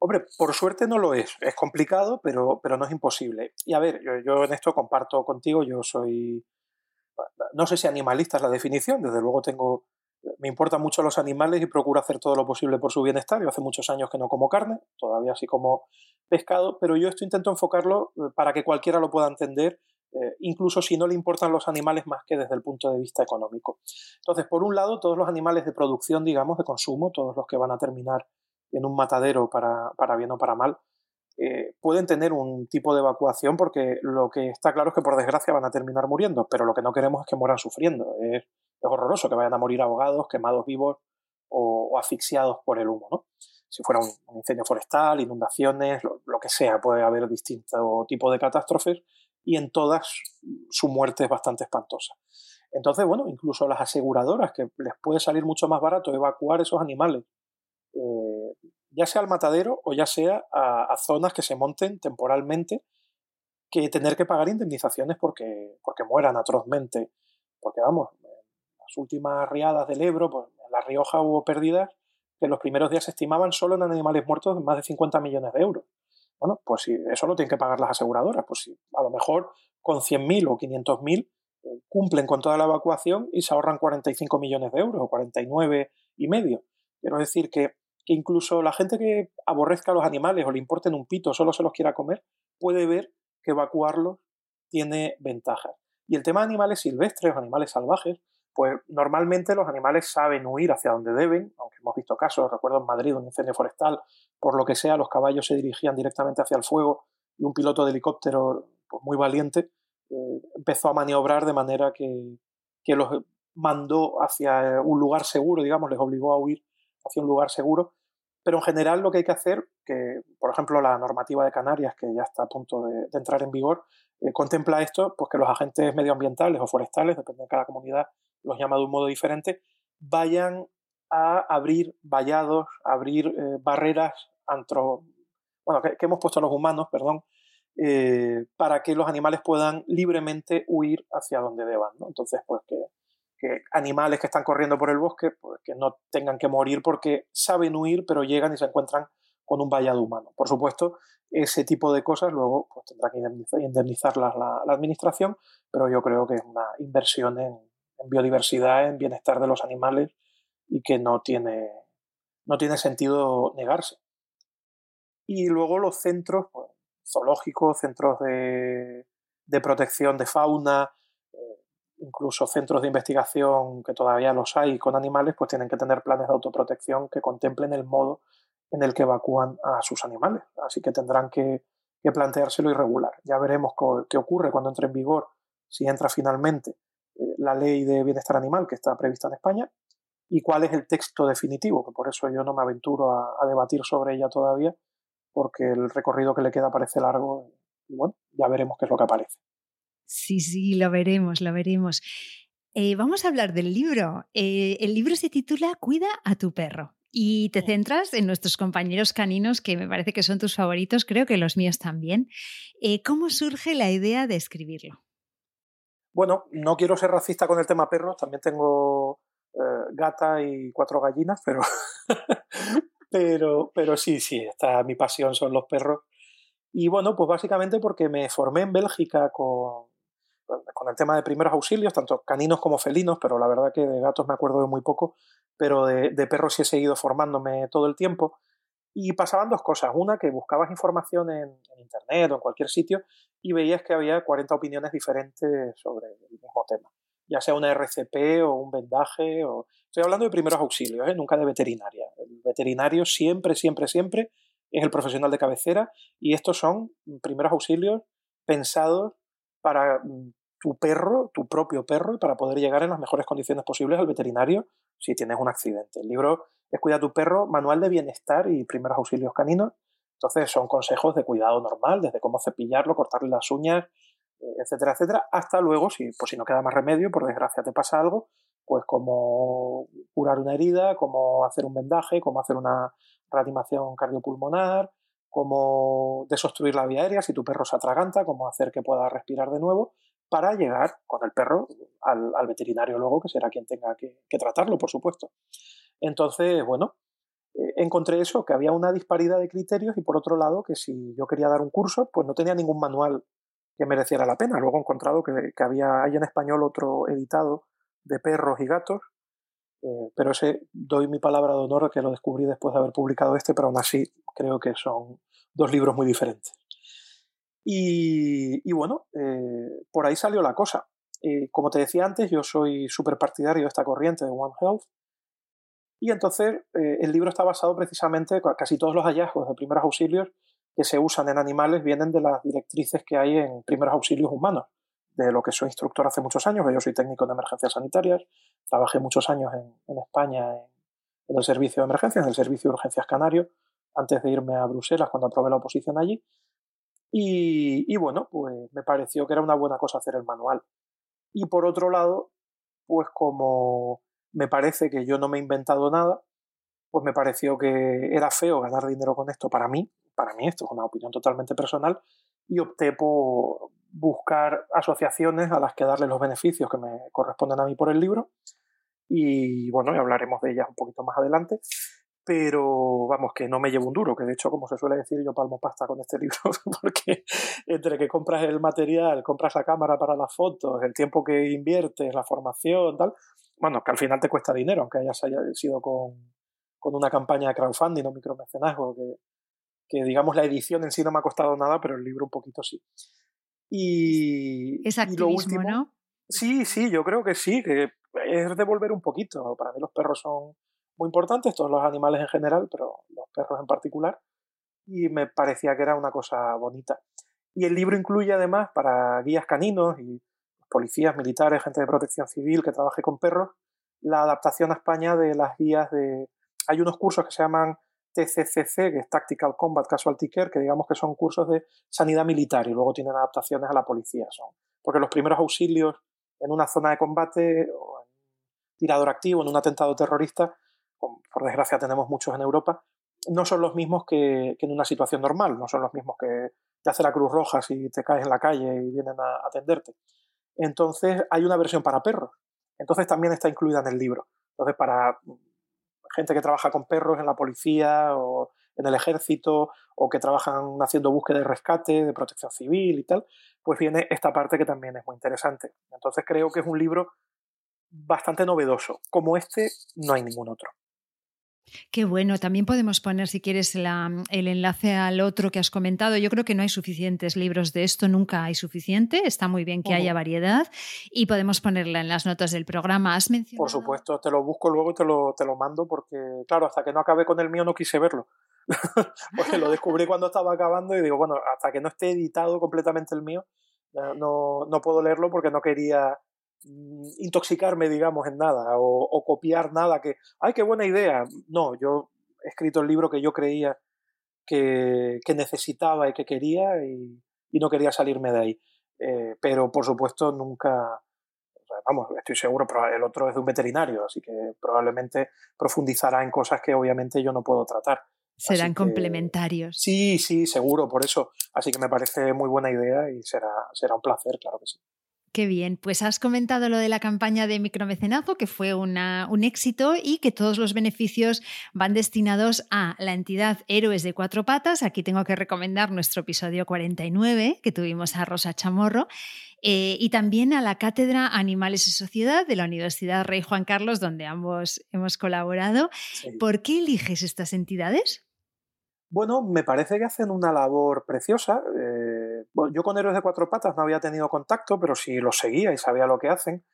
Hombre, por suerte no lo es. Es complicado, pero, pero no es imposible. Y a ver, yo en esto comparto contigo, yo soy, no sé si animalista es la definición, desde luego tengo me importan mucho los animales y procuro hacer todo lo posible por su bienestar. Yo hace muchos años que no como carne, todavía sí como pescado, pero yo esto intento enfocarlo eh, para que cualquiera lo pueda entender, eh, incluso si no le importan los animales más que desde el punto de vista económico. Entonces, por un lado, todos los animales de producción, digamos, de consumo, todos los que van a terminar en un matadero para, para bien o para mal, eh, pueden tener un tipo de evacuación porque lo que está claro es que por desgracia van a terminar muriendo, pero lo que no queremos es que mueran sufriendo. Es, horroroso que vayan a morir ahogados, quemados vivos o, asfixiados por el humo. ¿no? Si fuera un, incendio forestal, inundaciones, lo, que sea, puede haber distintos tipos de catástrofes y en todas su muerte es bastante espantosa. Entonces, bueno, incluso las aseguradoras, que les puede salir mucho más barato evacuar esos animales eh, ya sea al matadero o ya sea a, zonas que se monten temporalmente, que tener que pagar indemnizaciones porque, porque mueran atrozmente. Porque vamos, las últimas riadas del Ebro, pues en La Rioja hubo pérdidas que en los primeros días se estimaban solo en animales muertos más de 50 millones de euros. Bueno, pues si eso lo tienen que pagar las aseguradoras, pues si a lo mejor con 100.000 o 500.000 eh, cumplen con toda la evacuación y se ahorran 45 millones de euros o 49 y medio. Quiero decir que que incluso la gente que aborrezca a los animales o le importen un pito, solo se los quiera comer, puede ver que evacuarlos tiene ventajas. Y el tema de animales silvestres animales salvajes, pues normalmente los animales saben huir hacia donde deben, aunque hemos visto casos, recuerdo en Madrid un incendio forestal, por lo que sea, los caballos se dirigían directamente hacia el fuego y un piloto de helicóptero pues, muy valiente eh, empezó a maniobrar de manera que, que los mandó hacia un lugar seguro, digamos, les obligó a huir hacia un lugar seguro pero en general lo que hay que hacer, que por ejemplo la normativa de Canarias, que ya está a punto de, entrar en vigor, eh, contempla esto, pues que los agentes medioambientales o forestales, depende de cada comunidad, los llama de un modo diferente, vayan a abrir vallados, abrir eh, barreras antro, bueno, que, hemos puesto los humanos, perdón, eh, para que los animales puedan libremente huir hacia donde deban. Entonces, pues que que animales que están corriendo por el bosque pues, que no tengan que morir porque saben huir, pero llegan y se encuentran con un vallado humano. Por supuesto, ese tipo de cosas luego pues, tendrá que indemnizarlas la, administración, pero yo creo que es una inversión en, biodiversidad, en bienestar de los animales y que no tiene, no tiene sentido negarse. Y luego los centros pues, zoológicos, centros de, de protección de fauna, incluso centros de investigación que todavía los hay con animales, pues tienen que tener planes de autoprotección que contemplen el modo en el que evacúan a sus animales. Así que tendrán que, planteárselo y regular. Ya veremos qué ocurre cuando entre en vigor, si entra finalmente eh, la ley de bienestar animal que está prevista en España y cuál es el texto definitivo, que por eso yo no me aventuro a, a debatir sobre ella todavía, porque el recorrido que le queda parece largo y bueno, ya veremos qué es lo que aparece. Sí, sí, lo veremos, lo veremos. Eh, vamos a hablar del libro. Eh, el libro se titula Cuida a tu perro. Y te centras en nuestros compañeros caninos, que me parece que son tus favoritos, creo que los míos también. Eh, ¿Cómo surge la idea de escribirlo? Bueno, no quiero ser racista con el tema perros, también tengo gata y cuatro gallinas, pero, pero, pero sí, sí, esta, mi pasión son los perros. Y bueno, pues básicamente porque me formé en Bélgica con, el tema de primeros auxilios, tanto caninos como felinos, pero la verdad que de gatos me acuerdo de muy poco, pero de, perros sí he seguido formándome todo el tiempo. Y pasaban dos cosas. Una, que buscabas información en, Internet o en cualquier sitio y veías que había 40 opiniones diferentes sobre el mismo tema. Ya sea una RCP o un vendaje. O... Estoy hablando de primeros auxilios, ¿eh? nunca de veterinaria. El veterinario siempre, siempre, siempre es el profesional de cabecera y estos son primeros auxilios pensados para mm, tu perro, tu propio perro, para poder llegar en las mejores condiciones posibles al veterinario si tienes un accidente. El libro es Cuida tu perro, manual de bienestar y primeros auxilios caninos. Entonces son consejos de cuidado normal, desde cómo cepillarlo, cortarle las uñas, eh, etcétera, etcétera, hasta luego, si, pues si no queda más remedio, por desgracia te pasa algo, pues cómo curar una herida, cómo hacer un vendaje, cómo hacer una reanimación cardiopulmonar, cómo desobstruir la vía aérea si tu perro se atraganta, cómo hacer que pueda respirar de nuevo para llegar con el perro al, veterinario luego, que será quien tenga que, tratarlo, por supuesto. Entonces, bueno, eh, encontré eso, que había una disparidad de criterios y por otro lado, que si yo quería dar un curso, pues no tenía ningún manual que mereciera la pena. Luego he encontrado que, había, hay en español otro editado de perros y gatos, eh, pero ese doy mi palabra de honor que lo descubrí después de haber publicado este, pero aún así creo que son dos libros muy diferentes. Y, bueno, eh, por ahí salió la cosa. Eh, como te decía antes, yo soy súper partidario de esta corriente de One Health. Y entonces el libro está basado precisamente, casi todos los hallazgos de primeros auxilios que se usan en animales vienen de las directrices que hay en primeros auxilios humanos, de lo que soy instructor hace muchos años, yo soy técnico de emergencias sanitarias, trabajé muchos años en, España en, el servicio de emergencias, en el servicio de urgencias canario, antes de irme a Bruselas cuando aprobé la oposición allí. Y, bueno, pues me pareció que era una buena cosa hacer el manual. Y por otro lado, pues como me parece que yo no me he inventado nada, pues me pareció que era feo ganar dinero con esto para mí, para mí esto es una opinión totalmente personal, y opté por buscar asociaciones a las que darle los beneficios que me corresponden a mí por el libro. Y bueno, y hablaremos de ellas un poquito más adelante. Pero vamos, que no me llevo un duro, que de hecho, como se suele decir, yo palmo pasta con este libro, porque entre que compras el material, compras la cámara para las fotos, el tiempo que inviertes, la formación, tal, bueno, que al final te cuesta dinero, aunque hayas haya sido con, con una campaña de crowdfunding o micromecenazgo, que, que digamos la edición en sí no me ha costado nada, pero el libro un poquito sí. Y, es activismo, ¿no? Sí, sí, yo creo que sí, que es devolver un poquito. Para mí los perros son muy importantes, todos los animales en general, pero los perros en particular. Y me parecía que era una cosa bonita. Y el libro incluye además para guías caninos y policías, militares, gente de protección civil que trabaje con perros, la adaptación a España de las guías de... Hay unos cursos que se llaman TCCC, que es Tactical Combat Casualty Care, que digamos que son cursos de sanidad militar y luego tienen adaptaciones a la policía. Son, porque los primeros auxilios en una zona de combate, o en tirador activo, en un atentado terrorista, por desgracia tenemos muchos en Europa, no son los mismos que, en una situación normal, no son los mismos que te hace la Cruz Roja si te caes en la calle y vienen a atenderte. Entonces hay una versión para perros. Entonces también está incluida en el libro. Entonces para gente que trabaja con perros en la policía o en el ejército o que trabajan haciendo búsqueda y rescate, de protección civil y tal, pues viene esta parte que también es muy interesante. Entonces creo que es un libro bastante novedoso. Como este, no hay ningún otro. Qué bueno, también podemos poner, si quieres, el enlace al otro que has comentado. Yo creo que no hay suficientes libros de esto, nunca hay suficiente. Está muy bien que haya variedad y podemos ponerla en las notas del programa. ¿Has mencionado? Por supuesto, te lo busco luego y te lo, te lo mando porque, claro, hasta que no acabé con el mío no quise verlo. porque lo descubrí cuando estaba acabando y digo, bueno, hasta que no esté editado completamente el mío, no, no puedo leerlo porque no quería intoxicarme, digamos, en nada o, copiar nada que, ay, qué buena idea. No, yo he escrito el libro que yo creía que, necesitaba y que quería y, no quería salirme de ahí. Eh, pero, por supuesto, nunca, vamos, estoy seguro, el otro es de un veterinario, así que probablemente profundizará en cosas que obviamente yo no puedo tratar. Serán complementarios. Sí, sí, seguro, por eso. Así que me parece muy buena idea y será, será un placer, claro que sí. Qué bien, pues has comentado lo de la campaña de micromecenazgo, que fue una, un éxito y que todos los beneficios van destinados a la entidad Héroes de Cuatro Patas. Aquí tengo que recomendar nuestro episodio 49, que tuvimos a Rosa Chamorro, eh, y también a la Cátedra Animales y Sociedad de la Universidad Rey Juan Carlos, donde ambos hemos colaborado. ¿Por qué eliges estas entidades? Bueno, me parece que hacen una labor preciosa. Eh, yo con Héroes de Cuatro Patas no había tenido contacto, pero sí los seguía y sabía lo que hacen.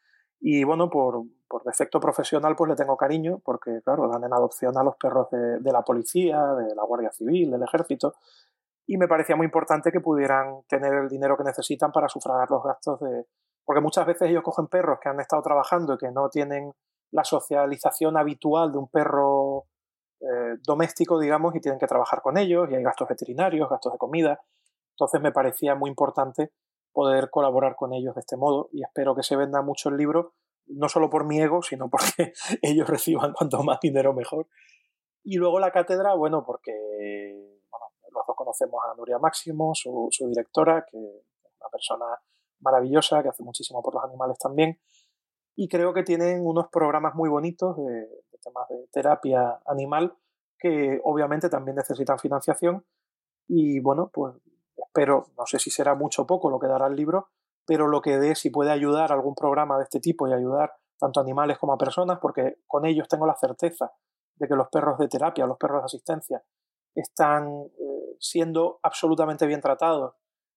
Y bueno, por, defecto profesional, pues le tengo cariño, porque claro, dan en adopción a los perros de, la policía, de la Guardia Civil, del Ejército. Y me parecía muy importante que pudieran tener el dinero que necesitan para sufragar los gastos de. Porque muchas veces ellos cogen perros que han estado trabajando y que no tienen la socialización habitual de un perro eh, doméstico, digamos, y tienen que trabajar con ellos, y hay gastos veterinarios, gastos de comida. Entonces me parecía muy importante poder colaborar con ellos de este modo y espero que se venda mucho el libro, no solo por mi ego, sino porque ellos reciban cuanto más dinero mejor. Y luego la cátedra, bueno, porque bueno, los dos conocemos a Nuria Máximo, su, directora, que es una persona maravillosa, que hace muchísimo por los animales también. Y creo que tienen unos programas muy bonitos de, temas de terapia animal que obviamente también necesitan financiación y bueno, pues espero, no sé si será mucho o poco lo que dará el libro, pero lo que dé, si puede ayudar a algún programa de este tipo y ayudar tanto a animales como a personas, porque con ellos tengo la certeza de que los perros de terapia, los perros de asistencia, están eh, siendo absolutamente bien tratados,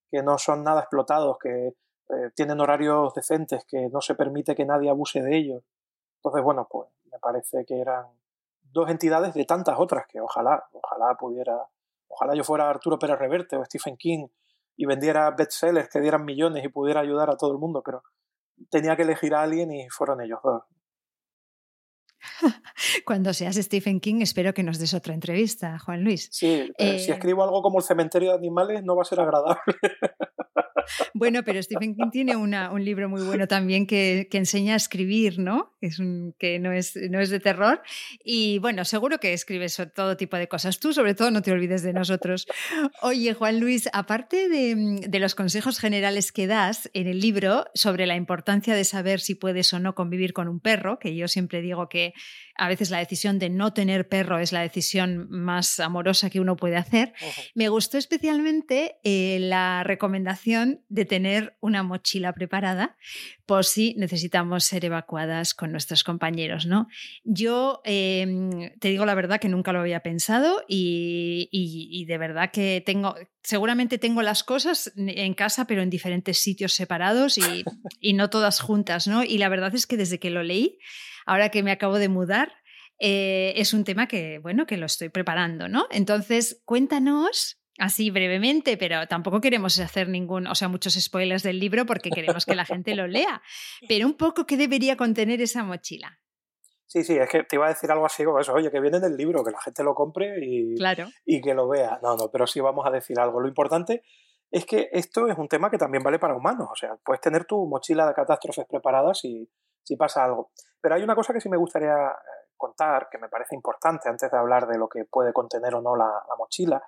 que no son nada explotados, que eh, tienen horarios decentes, que no se permite que nadie abuse de ellos. Entonces, bueno, pues me parece que eran dos entidades de tantas otras que ojalá, ojalá pudiera Ojalá yo fuera Arturo Pérez Reverte o Stephen King y vendiera bestsellers que dieran millones y pudiera ayudar a todo el mundo, pero tenía que elegir a alguien y fueron ellos dos. Cuando seas Stephen King, espero que nos des otra entrevista, Juan Luis. Sí, eh, si eh, escribo algo como El cementerio de animales, no va a ser agradable. Bueno, pero Stephen King tiene un libro muy bueno también que, enseña a escribir, ¿no? Es un, que no es, no es de terror. Y bueno, seguro que escribes todo tipo de cosas. Tú, sobre todo, no te olvides de nosotros. Oye, Juan Luis, aparte de, de los consejos generales que das en el libro sobre la importancia de saber si puedes o no convivir con un perro, que yo siempre digo que a veces la decisión de no tener perro es la decisión más amorosa que uno puede hacer. Me gustó especialmente eh, la recomendación de tener una mochila preparada por si necesitamos ser evacuadas con nuestros compañeros. ¿no? Yo em, te digo la verdad que nunca lo había pensado y, de verdad que tengo, seguramente tengo las cosas en casa, pero en diferentes sitios separados y, y, no todas juntas, ¿no? Y la verdad es que desde que lo leí, ahora que me acabo de mudar, eh, es un tema que, bueno, que lo estoy preparando, ¿no? Entonces, cuéntanos así brevemente, pero tampoco queremos hacer ningún, o sea, muchos spoilers del libro porque queremos que la gente lo lea, pero un poco qué debería contener esa mochila. Sí, sí, es que te iba a decir algo así como eso, oye, que viene del libro, que la gente lo compre y, claro. y que lo vea. No, no, pero sí vamos a decir algo. Lo importante es que esto es un tema que también vale para humanos, o sea, puedes tener tu mochila de catástrofes preparadas y, si pasa algo. Pero hay una cosa que sí me gustaría eh, contar, que me parece importante antes de hablar de lo que puede contener o no la, mochila.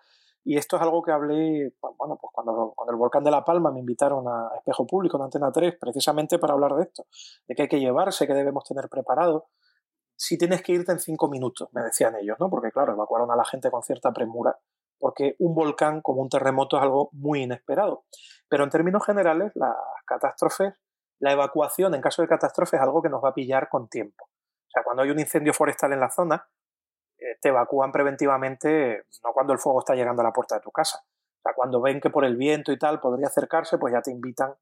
Y esto es algo que hablé, bueno, pues cuando, cuando, el volcán de La Palma me invitaron a Espejo Público en Antena 3, precisamente para hablar de esto, de que hay que llevarse, que debemos tener preparado. Si tienes que irte en cinco minutos, me decían ellos, ¿no? Porque claro, evacuaron a la gente con cierta premura, porque un volcán como un terremoto es algo muy inesperado. Pero en términos generales, las catástrofes la evacuación en caso de catástrofe es algo que nos va a pillar con tiempo. O sea, cuando hay un incendio forestal en la zona, te evacúan preventivamente, no cuando el fuego está llegando a la puerta de tu casa. O sea, cuando ven que por el viento y tal podría acercarse, pues ya te invitan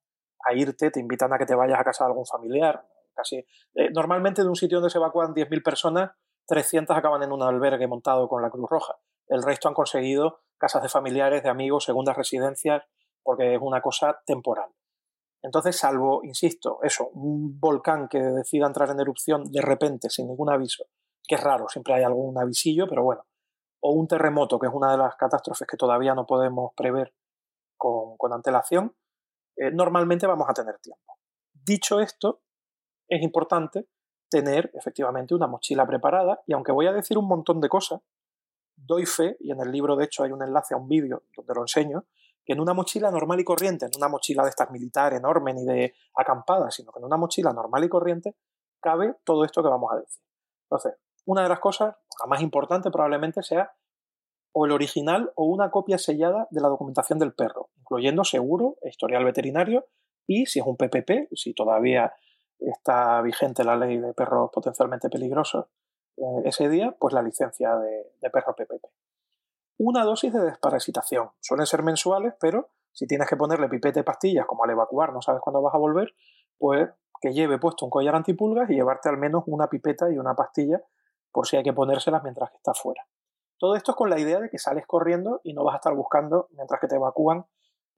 a irte, te invitan a que te vayas a casa de algún familiar. Casi, eh, normalmente de un sitio donde se evacúan 10.000 personas, 300 acaban en un albergue montado con la Cruz Roja. El resto han conseguido casas de familiares, de amigos, segundas residencias, porque es una cosa temporal. Entonces, salvo, insisto, eso, un volcán que decida entrar en erupción de repente, sin ningún aviso, que es raro, siempre hay algún avisillo, pero bueno, o un terremoto, que es una de las catástrofes que todavía no podemos prever con, antelación, eh, normalmente vamos a tener tiempo. Dicho esto, es importante tener efectivamente una mochila preparada y aunque voy a decir un montón de cosas, doy fe, y en el libro de hecho hay un enlace a un vídeo donde lo enseño, que en una mochila normal y corriente, en una mochila de estas militar enorme ni de acampada, sino que en una mochila normal y corriente cabe todo esto que vamos a decir. Entonces, una de las cosas, la más importante probablemente sea o el original o una copia sellada de la documentación del perro, incluyendo seguro, historial veterinario y si es un PPP, si todavía está vigente la ley de perros potencialmente peligrosos eh, ese día, pues la licencia de, perro PPP una dosis de desparasitación. Suelen ser mensuales, pero si tienes que ponerle pipete pastillas, como al evacuar no sabes cuándo vas a volver, pues que lleve puesto un collar antipulgas y llevarte al menos una pipeta y una pastilla por si hay que ponérselas mientras que estás fuera. Todo esto es con la idea de que sales corriendo y no vas a estar buscando, mientras que te evacúan,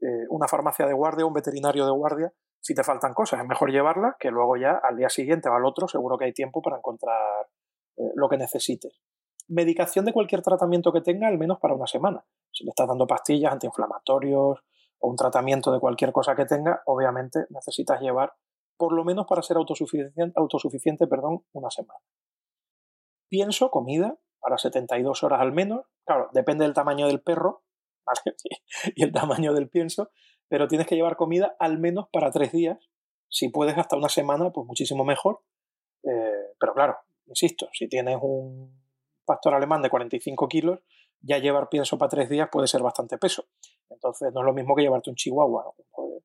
eh, una farmacia de guardia o un veterinario de guardia si te faltan cosas. Es mejor llevarlas que luego ya al día siguiente o al otro seguro que hay tiempo para encontrar eh, lo que necesites medicación de cualquier tratamiento que tenga, al menos para una semana. Si le estás dando pastillas, antiinflamatorios o un tratamiento de cualquier cosa que tenga, obviamente necesitas llevar, por lo menos para ser autosuficiente, autosuficiente perdón, una semana. Pienso, comida, para 72 horas al menos. Claro, depende del tamaño del perro y el tamaño del pienso, pero tienes que llevar comida al menos para tres días. Si puedes hasta una semana, pues muchísimo mejor. Eh, pero claro, insisto, si tienes un pastor alemán de 45 kilos, ya llevar pienso para tres días puede ser bastante peso. Entonces no es lo mismo que llevarte un chihuahua. Pues,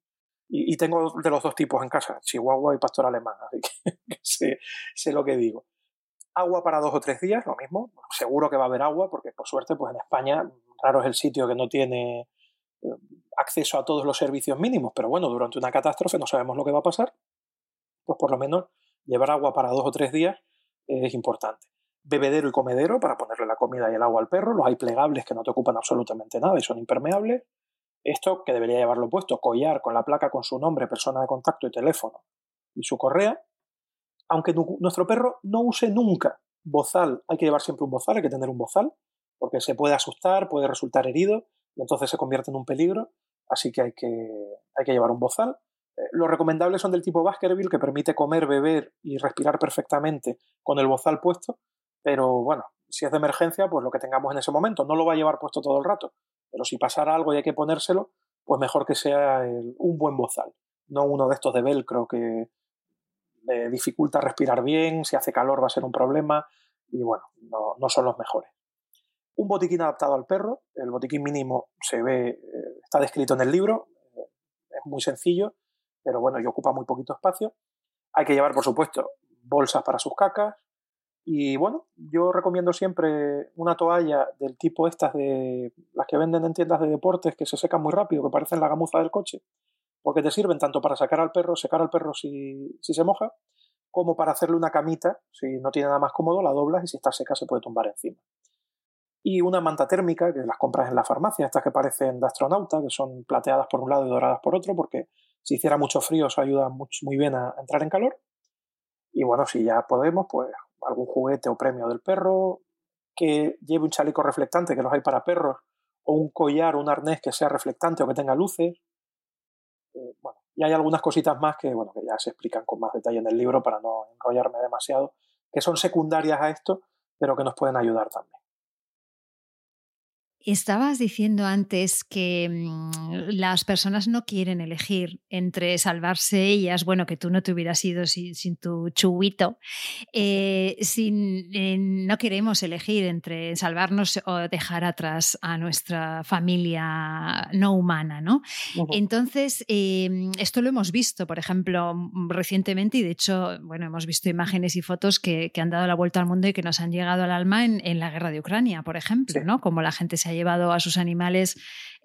y, tengo de los dos tipos en casa, chihuahua y pastor alemán, así que sé, lo que digo. Agua para dos o tres días, lo mismo. Seguro que va a haber agua, porque por suerte, pues en España, raro es el sitio que no tiene eh, acceso a todos los servicios mínimos, pero bueno, durante una catástrofe no sabemos lo que va a pasar, pues por lo menos llevar agua para dos o tres días es importante. bebedero y comedero para ponerle la comida y el agua al perro, los hay plegables que no te ocupan absolutamente nada y son impermeables. Esto que debería llevarlo puesto, collar con la placa con su nombre, persona de contacto y teléfono y su correa. Aunque nuestro perro no use nunca bozal, hay que llevar siempre un bozal, hay que tener un bozal, porque se puede asustar, puede resultar herido y entonces se convierte en un peligro, así que hay que, hay que llevar un bozal. Eh, los recomendables son del tipo Baskerville, que permite comer, beber y respirar perfectamente con el bozal puesto, pero bueno, si es de emergencia, pues lo que tengamos en ese momento. No lo va a llevar puesto todo el rato, pero si pasara algo y hay que ponérselo, pues mejor que sea un buen bozal, no uno de estos de velcro que le dificulta respirar bien, si hace calor va a ser un problema y bueno, no, no son los mejores. Un botiquín adaptado al perro, el botiquín mínimo se ve, eh, está descrito en el libro, eh, es muy sencillo, pero bueno, y ocupa muy poquito espacio. Hay que llevar, por supuesto, bolsas para sus cacas. Y bueno, yo recomiendo siempre una toalla del tipo estas de las que venden en tiendas de deportes que se secan muy rápido, que parecen la gamuza del coche, porque te sirven tanto para sacar al perro, secar al perro si, si se moja, como para hacerle una camita, si no tiene nada más cómodo, la doblas y si está seca se puede tumbar encima. Y una manta térmica, que las compras en la farmacia, estas que parecen de astronauta, que son plateadas por un lado y doradas por otro, porque si hiciera mucho frío, eso ayuda muy bien a entrar en calor. Y bueno, si ya podemos, pues algún juguete o premio del perro, que lleve un chaleco reflectante, que los hay para perros, o un collar o un arnés que sea reflectante o que tenga luces. Eh, bueno, y hay algunas cositas más que, bueno, que ya se explican con más detalle en el libro para no enrollarme demasiado, que son secundarias a esto, pero que nos pueden ayudar también. Estabas diciendo antes que mm, las personas no quieren elegir entre salvarse ellas, bueno, que tú no te hubieras ido sin, tu chubito, eh, sin, eh, no queremos elegir entre salvarnos o dejar atrás a nuestra familia no humana, ¿no? Entonces, eh, esto lo hemos visto, por ejemplo, recientemente y de hecho, bueno, hemos visto imágenes y fotos que, han dado la vuelta al mundo y que nos han llegado al alma en, la guerra de Ucrania, por ejemplo, ¿no? Como la gente se ha llevado a sus animales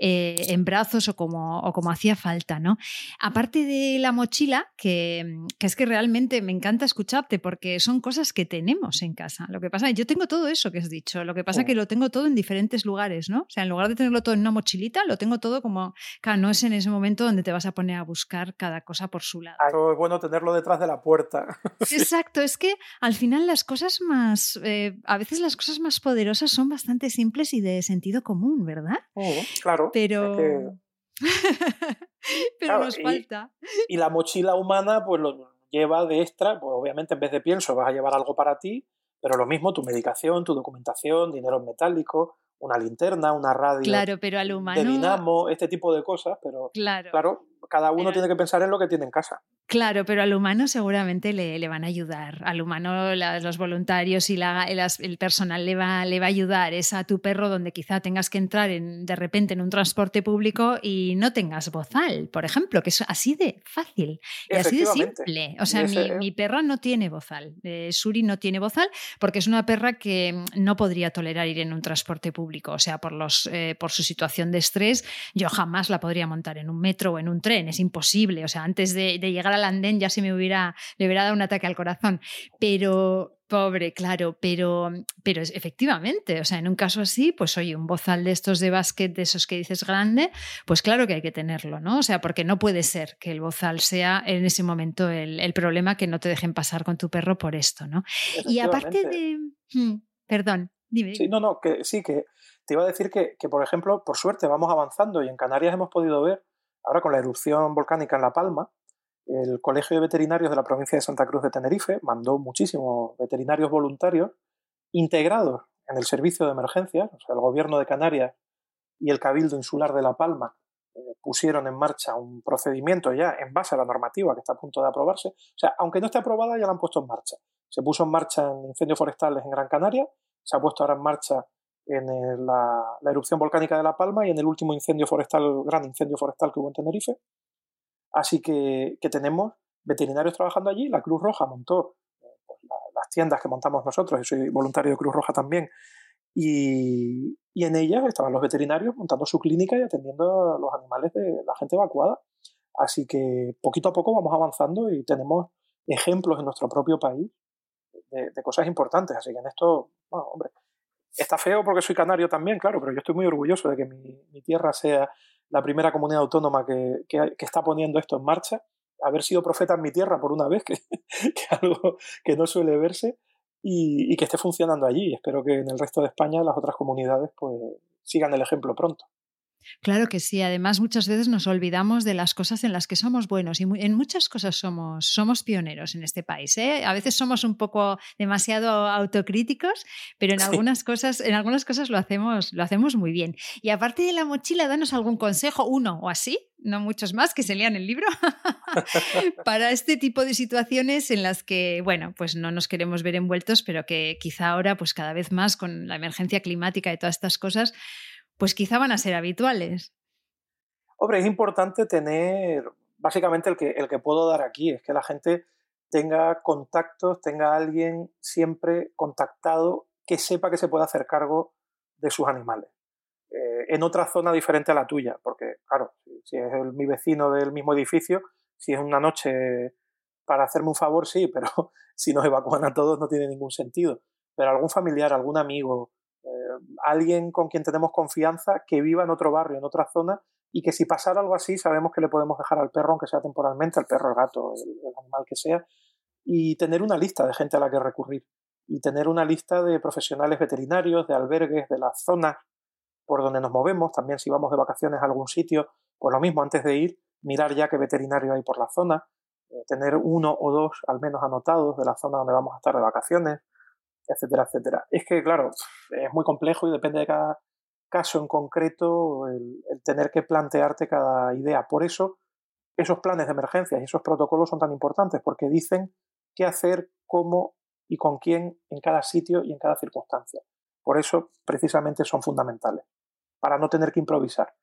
eh, en brazos o como, o como hacía falta, ¿no? Aparte de la mochila, que, es que realmente me encanta escucharte porque son cosas que tenemos en casa. Lo que pasa, yo tengo todo eso que has dicho, lo que pasa es que lo tengo todo en diferentes lugares, ¿no? O sea, en lugar de tenerlo todo en una mochilita, lo tengo todo como, claro, no es en ese momento donde te vas a poner a buscar cada cosa por su lado. es bueno tenerlo detrás de la puerta. Exacto, es que al final las cosas más, eh, a veces las cosas más poderosas son bastante simples y de sentido común, ¿verdad? claro. Pero... Pero nos falta. Y, la mochila humana, pues lo lleva de extra, pues obviamente en vez de pienso vas a llevar algo para ti, pero lo mismo tu medicación, tu documentación, dinero metálico, una linterna, una radio claro, pero al humano... de dinamo, este tipo de cosas, pero claro, claro cada uno tiene que pensar en lo que tiene en casa. Claro, pero al humano seguramente le, van a ayudar. Al humano los voluntarios y la, el, personal le va, le va a ayudar. Es a tu perro donde quizá tengas que entrar en, de repente en un transporte público y no tengas bozal, por ejemplo, que es así de fácil y así de simple. O sea, mi, perra no tiene bozal. Eh, Suri no tiene bozal porque es una perra que no podría tolerar ir en un transporte público. O sea, por, los, eh, por su situación de estrés, yo jamás la podría montar en un metro o en un tren. Es imposible. O sea, antes de, de llegar a andén ya se me hubiera, le hubiera dado un ataque al corazón. Pero, Pobre, claro, pero, pero efectivamente, o sea, en un caso así, pues oye, un bozal de estos de básquet, de esos que dices grande, pues claro que hay que tenerlo, ¿no? O sea, porque no puede ser que el bozal sea en ese momento el, problema que no te dejen pasar con tu perro por esto, ¿no? Y aparte de... Hmm, perdón, dime. Sí, no, no, que sí, que te iba a decir que, que, por ejemplo, por suerte vamos avanzando y en Canarias hemos podido ver, ahora con la erupción volcánica en La Palma, el Colegio de Veterinarios de la provincia de Santa Cruz de Tenerife mandó muchísimos veterinarios voluntarios integrados en el servicio de emergencias, o el gobierno de Canarias y el Cabildo Insular de La Palma eh, pusieron en marcha un procedimiento ya en base a la normativa que está a punto de aprobarse. O sea, aunque no esté aprobada, ya la han puesto en marcha. Se puso en marcha en incendios forestales en Gran Canaria, se ha puesto ahora en marcha en la, la erupción volcánica de La Palma y en el último incendio forestal, gran incendio forestal que hubo en Tenerife. Así que, tenemos veterinarios trabajando allí. La Cruz Roja montó eh, pues, las tiendas que montamos nosotros, yo soy voluntario de Cruz Roja también, y, en ellas estaban los veterinarios montando su clínica y atendiendo a los animales de la gente evacuada. Así que poquito a poco vamos avanzando y tenemos ejemplos en nuestro propio país de, cosas importantes. Así que en esto, bueno, hombre, está feo porque soy canario también, claro, pero yo estoy muy orgulloso de que mi, tierra sea la primera comunidad autónoma que, está poniendo esto en marcha. Haber sido profeta en mi tierra por una vez, que, que algo que no suele verse, y, y, que esté funcionando allí. Espero que en el resto de España las otras comunidades pues sigan el ejemplo pronto. Claro que sí. Además, muchas veces nos olvidamos de las cosas en las que somos buenos y en muchas cosas somos, somos pioneros en este país. ¿eh? A veces somos un poco demasiado autocríticos, pero en algunas cosas, en algunas cosas lo hacemos, lo hacemos muy bien. Y aparte de la mochila, danos algún consejo, uno o así, no muchos más que se lean el libro, para este tipo de situaciones en las que, bueno, pues no nos queremos ver envueltos, pero que quizá ahora, pues cada vez más con la emergencia climática y todas estas cosas, pues quizá van a ser habituales. Hombre, es importante tener, básicamente el que, el que puedo dar aquí, es que la gente tenga contactos, tenga alguien siempre contactado que sepa que se puede hacer cargo de sus animales. Eh, en otra zona diferente a la tuya, porque claro, si es mi vecino del mismo edificio, si es una noche para hacerme un favor, sí, pero si nos evacúan a todos no tiene ningún sentido. Pero algún familiar, algún amigo, alguien con quien tenemos confianza que viva en otro barrio, en otra zona, y que si pasara algo así sabemos que le podemos dejar al perro, aunque sea temporalmente, al perro, el gato, el, animal que sea, y tener una lista de gente a la que recurrir, y tener una lista de profesionales veterinarios, de albergues, de las zonas por donde nos movemos, también si vamos de vacaciones a algún sitio, pues lo mismo, antes de ir, mirar ya qué veterinario hay por la zona, eh, tener uno o dos al menos anotados de la zona donde vamos a estar de vacaciones, etcétera, etcétera. Es que, claro, es muy complejo y depende de cada caso en concreto el, tener que plantearte cada idea. Por eso, esos planes de emergencia y esos protocolos son tan importantes, porque dicen qué hacer, cómo y con quién en cada sitio y en cada circunstancia. Por eso, precisamente, son fundamentales, para no tener que improvisar.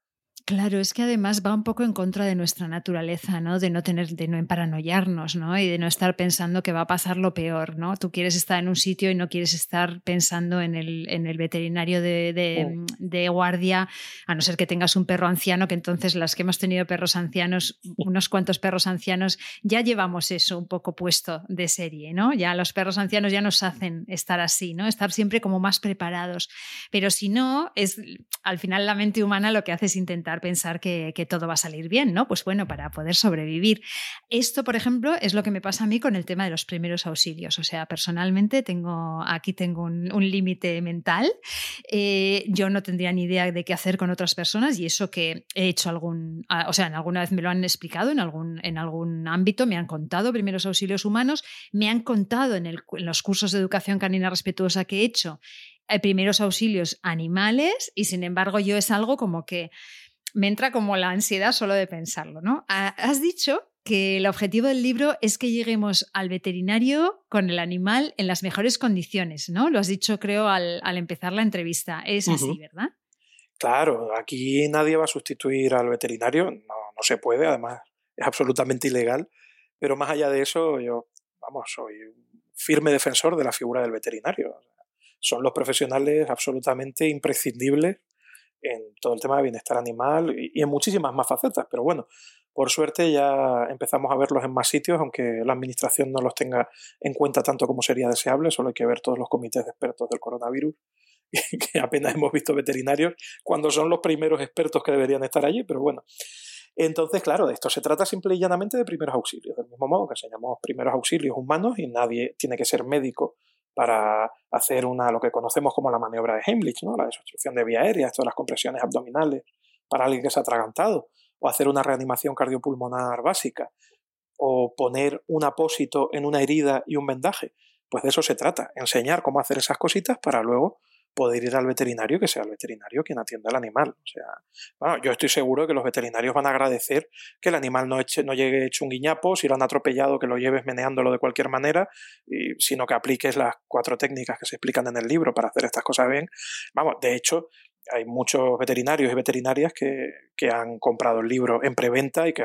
Claro, es que además va un poco en contra de nuestra naturaleza, ¿no? De no tener, de no emparanoiarnos, ¿no? Y de no estar pensando que va a pasar lo peor, ¿no? Tú quieres estar en un sitio y no quieres estar pensando en el, en el veterinario de, de, guardia, a no ser que tengas un perro anciano, que entonces las que hemos tenido perros ancianos, unos cuantos perros ancianos, ya llevamos eso un poco puesto de serie, ¿no? Ya los perros ancianos ya nos hacen estar así, ¿no? Estar siempre como más preparados. Pero si no, es al final la mente humana lo que hace es intentar pensar que, todo va a salir bien, ¿no? Pues bueno, para poder sobrevivir. Esto, por ejemplo, es lo que me pasa a mí con el tema de los primeros auxilios. O sea, personalmente tengo, aquí tengo un, límite mental. Eh, yo no tendría ni idea de qué hacer con otras personas y eso que he hecho algún, o sea, en alguna vez me lo han explicado, en algún, en algún ámbito me han contado primeros auxilios humanos, me han contado en, en los cursos de educación canina respetuosa que he hecho eh, primeros auxilios animales y sin embargo yo es algo como que me entra como la ansiedad solo de pensarlo, ¿no? Has dicho que el objetivo del libro es que lleguemos al veterinario con el animal en las mejores condiciones, ¿no? Lo has dicho, creo, al, empezar la entrevista. Es así, ¿verdad? Claro, aquí nadie va a sustituir al veterinario, no, no se puede, además es absolutamente ilegal, pero más allá de eso, yo, vamos, soy un firme defensor de la figura del veterinario. Son los profesionales absolutamente imprescindibles en todo el tema de bienestar animal y, en muchísimas más facetas. Pero bueno, por suerte ya empezamos a verlos en más sitios, aunque la administración no los tenga en cuenta tanto como sería deseable. Solo hay que ver todos los comités de expertos del coronavirus, que apenas hemos visto veterinarios, cuando son los primeros expertos que deberían estar allí. Pero bueno. Entonces, claro, de esto se trata simple y llanamente de primeros auxilios, del mismo modo que enseñamos primeros auxilios humanos y nadie tiene que ser médico para hacer una, lo que conocemos como la maniobra de Heimlich, ¿no? la desobstrucción de vía aérea, todas las compresiones abdominales para alguien que se ha atragantado, o hacer una reanimación cardiopulmonar básica, o poner un apósito en una herida y un vendaje. Pues de eso se trata, enseñar cómo hacer esas cositas para luego poder ir al veterinario, que sea el veterinario quien atienda al animal. O sea, bueno, yo estoy seguro de que los veterinarios van a agradecer que el animal no, eche, no llegue hecho un guiñapo, si lo han atropellado, que lo lleves meneándolo de cualquier manera, y, sino que apliques las cuatro técnicas que se explican en el libro para hacer estas cosas bien. Vamos, de hecho, hay muchos veterinarios y veterinarias que, que han comprado el libro en preventa y que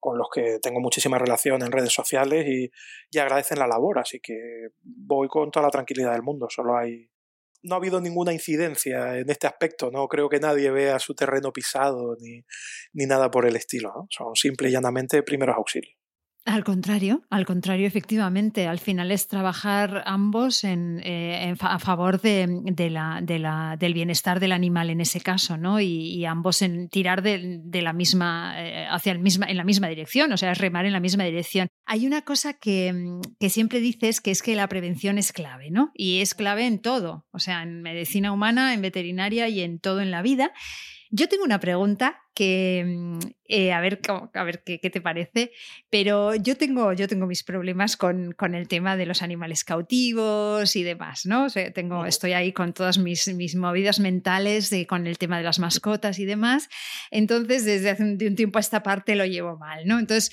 con los que tengo muchísima relación en redes sociales y, y agradecen la labor, así que voy con toda la tranquilidad del mundo, solo hay no ha habido ninguna incidencia en este aspecto, no creo que nadie vea su terreno pisado ni, ni nada por el estilo, son simple y llanamente primeros auxilios. Al contrario, al contrario, efectivamente. Al final es trabajar ambos en, eh, a favor de, la, del bienestar del animal en ese caso, ¿no? Y, ambos en tirar de, la misma, eh, hacia el misma, en la misma dirección, o sea, es remar en la misma dirección. Hay una cosa que, que siempre dices que es que la prevención es clave, ¿no? Y es clave en todo, o sea, en medicina humana, en veterinaria y en todo en la vida. Yo tengo una pregunta que, mm, eh, a ver, a ver qué, te parece, pero yo tengo, yo tengo mis problemas con, con, el tema de los animales cautivos y demás, ¿no? tengo, estoy ahí con todas mis, mis movidas mentales de, con el tema de las mascotas y demás. Entonces, desde hace un, tiempo a esta parte lo llevo mal, ¿no? Entonces,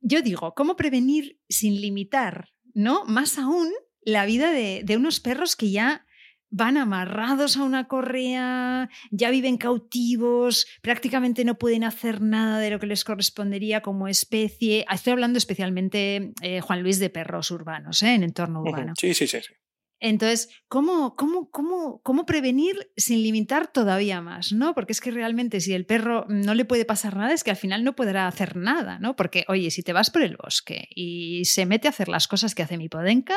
yo digo, ¿cómo prevenir sin limitar, ¿no? Más aún la vida de, de unos perros que ya van amarrados a una correa, ya viven cautivos, prácticamente no pueden hacer nada de lo que les correspondería como especie. Estoy hablando especialmente, eh, Juan Luis, de perros urbanos, ¿eh? en entorno urbano. Sí, sí, sí. Entonces, ¿cómo, cómo, cómo, cómo prevenir sin limitar todavía más? ¿no? Porque es que realmente si el perro no le puede pasar nada, es que al final no podrá hacer nada, ¿no? Porque, oye, si te vas por el bosque y se mete a hacer las cosas que hace mi podenca,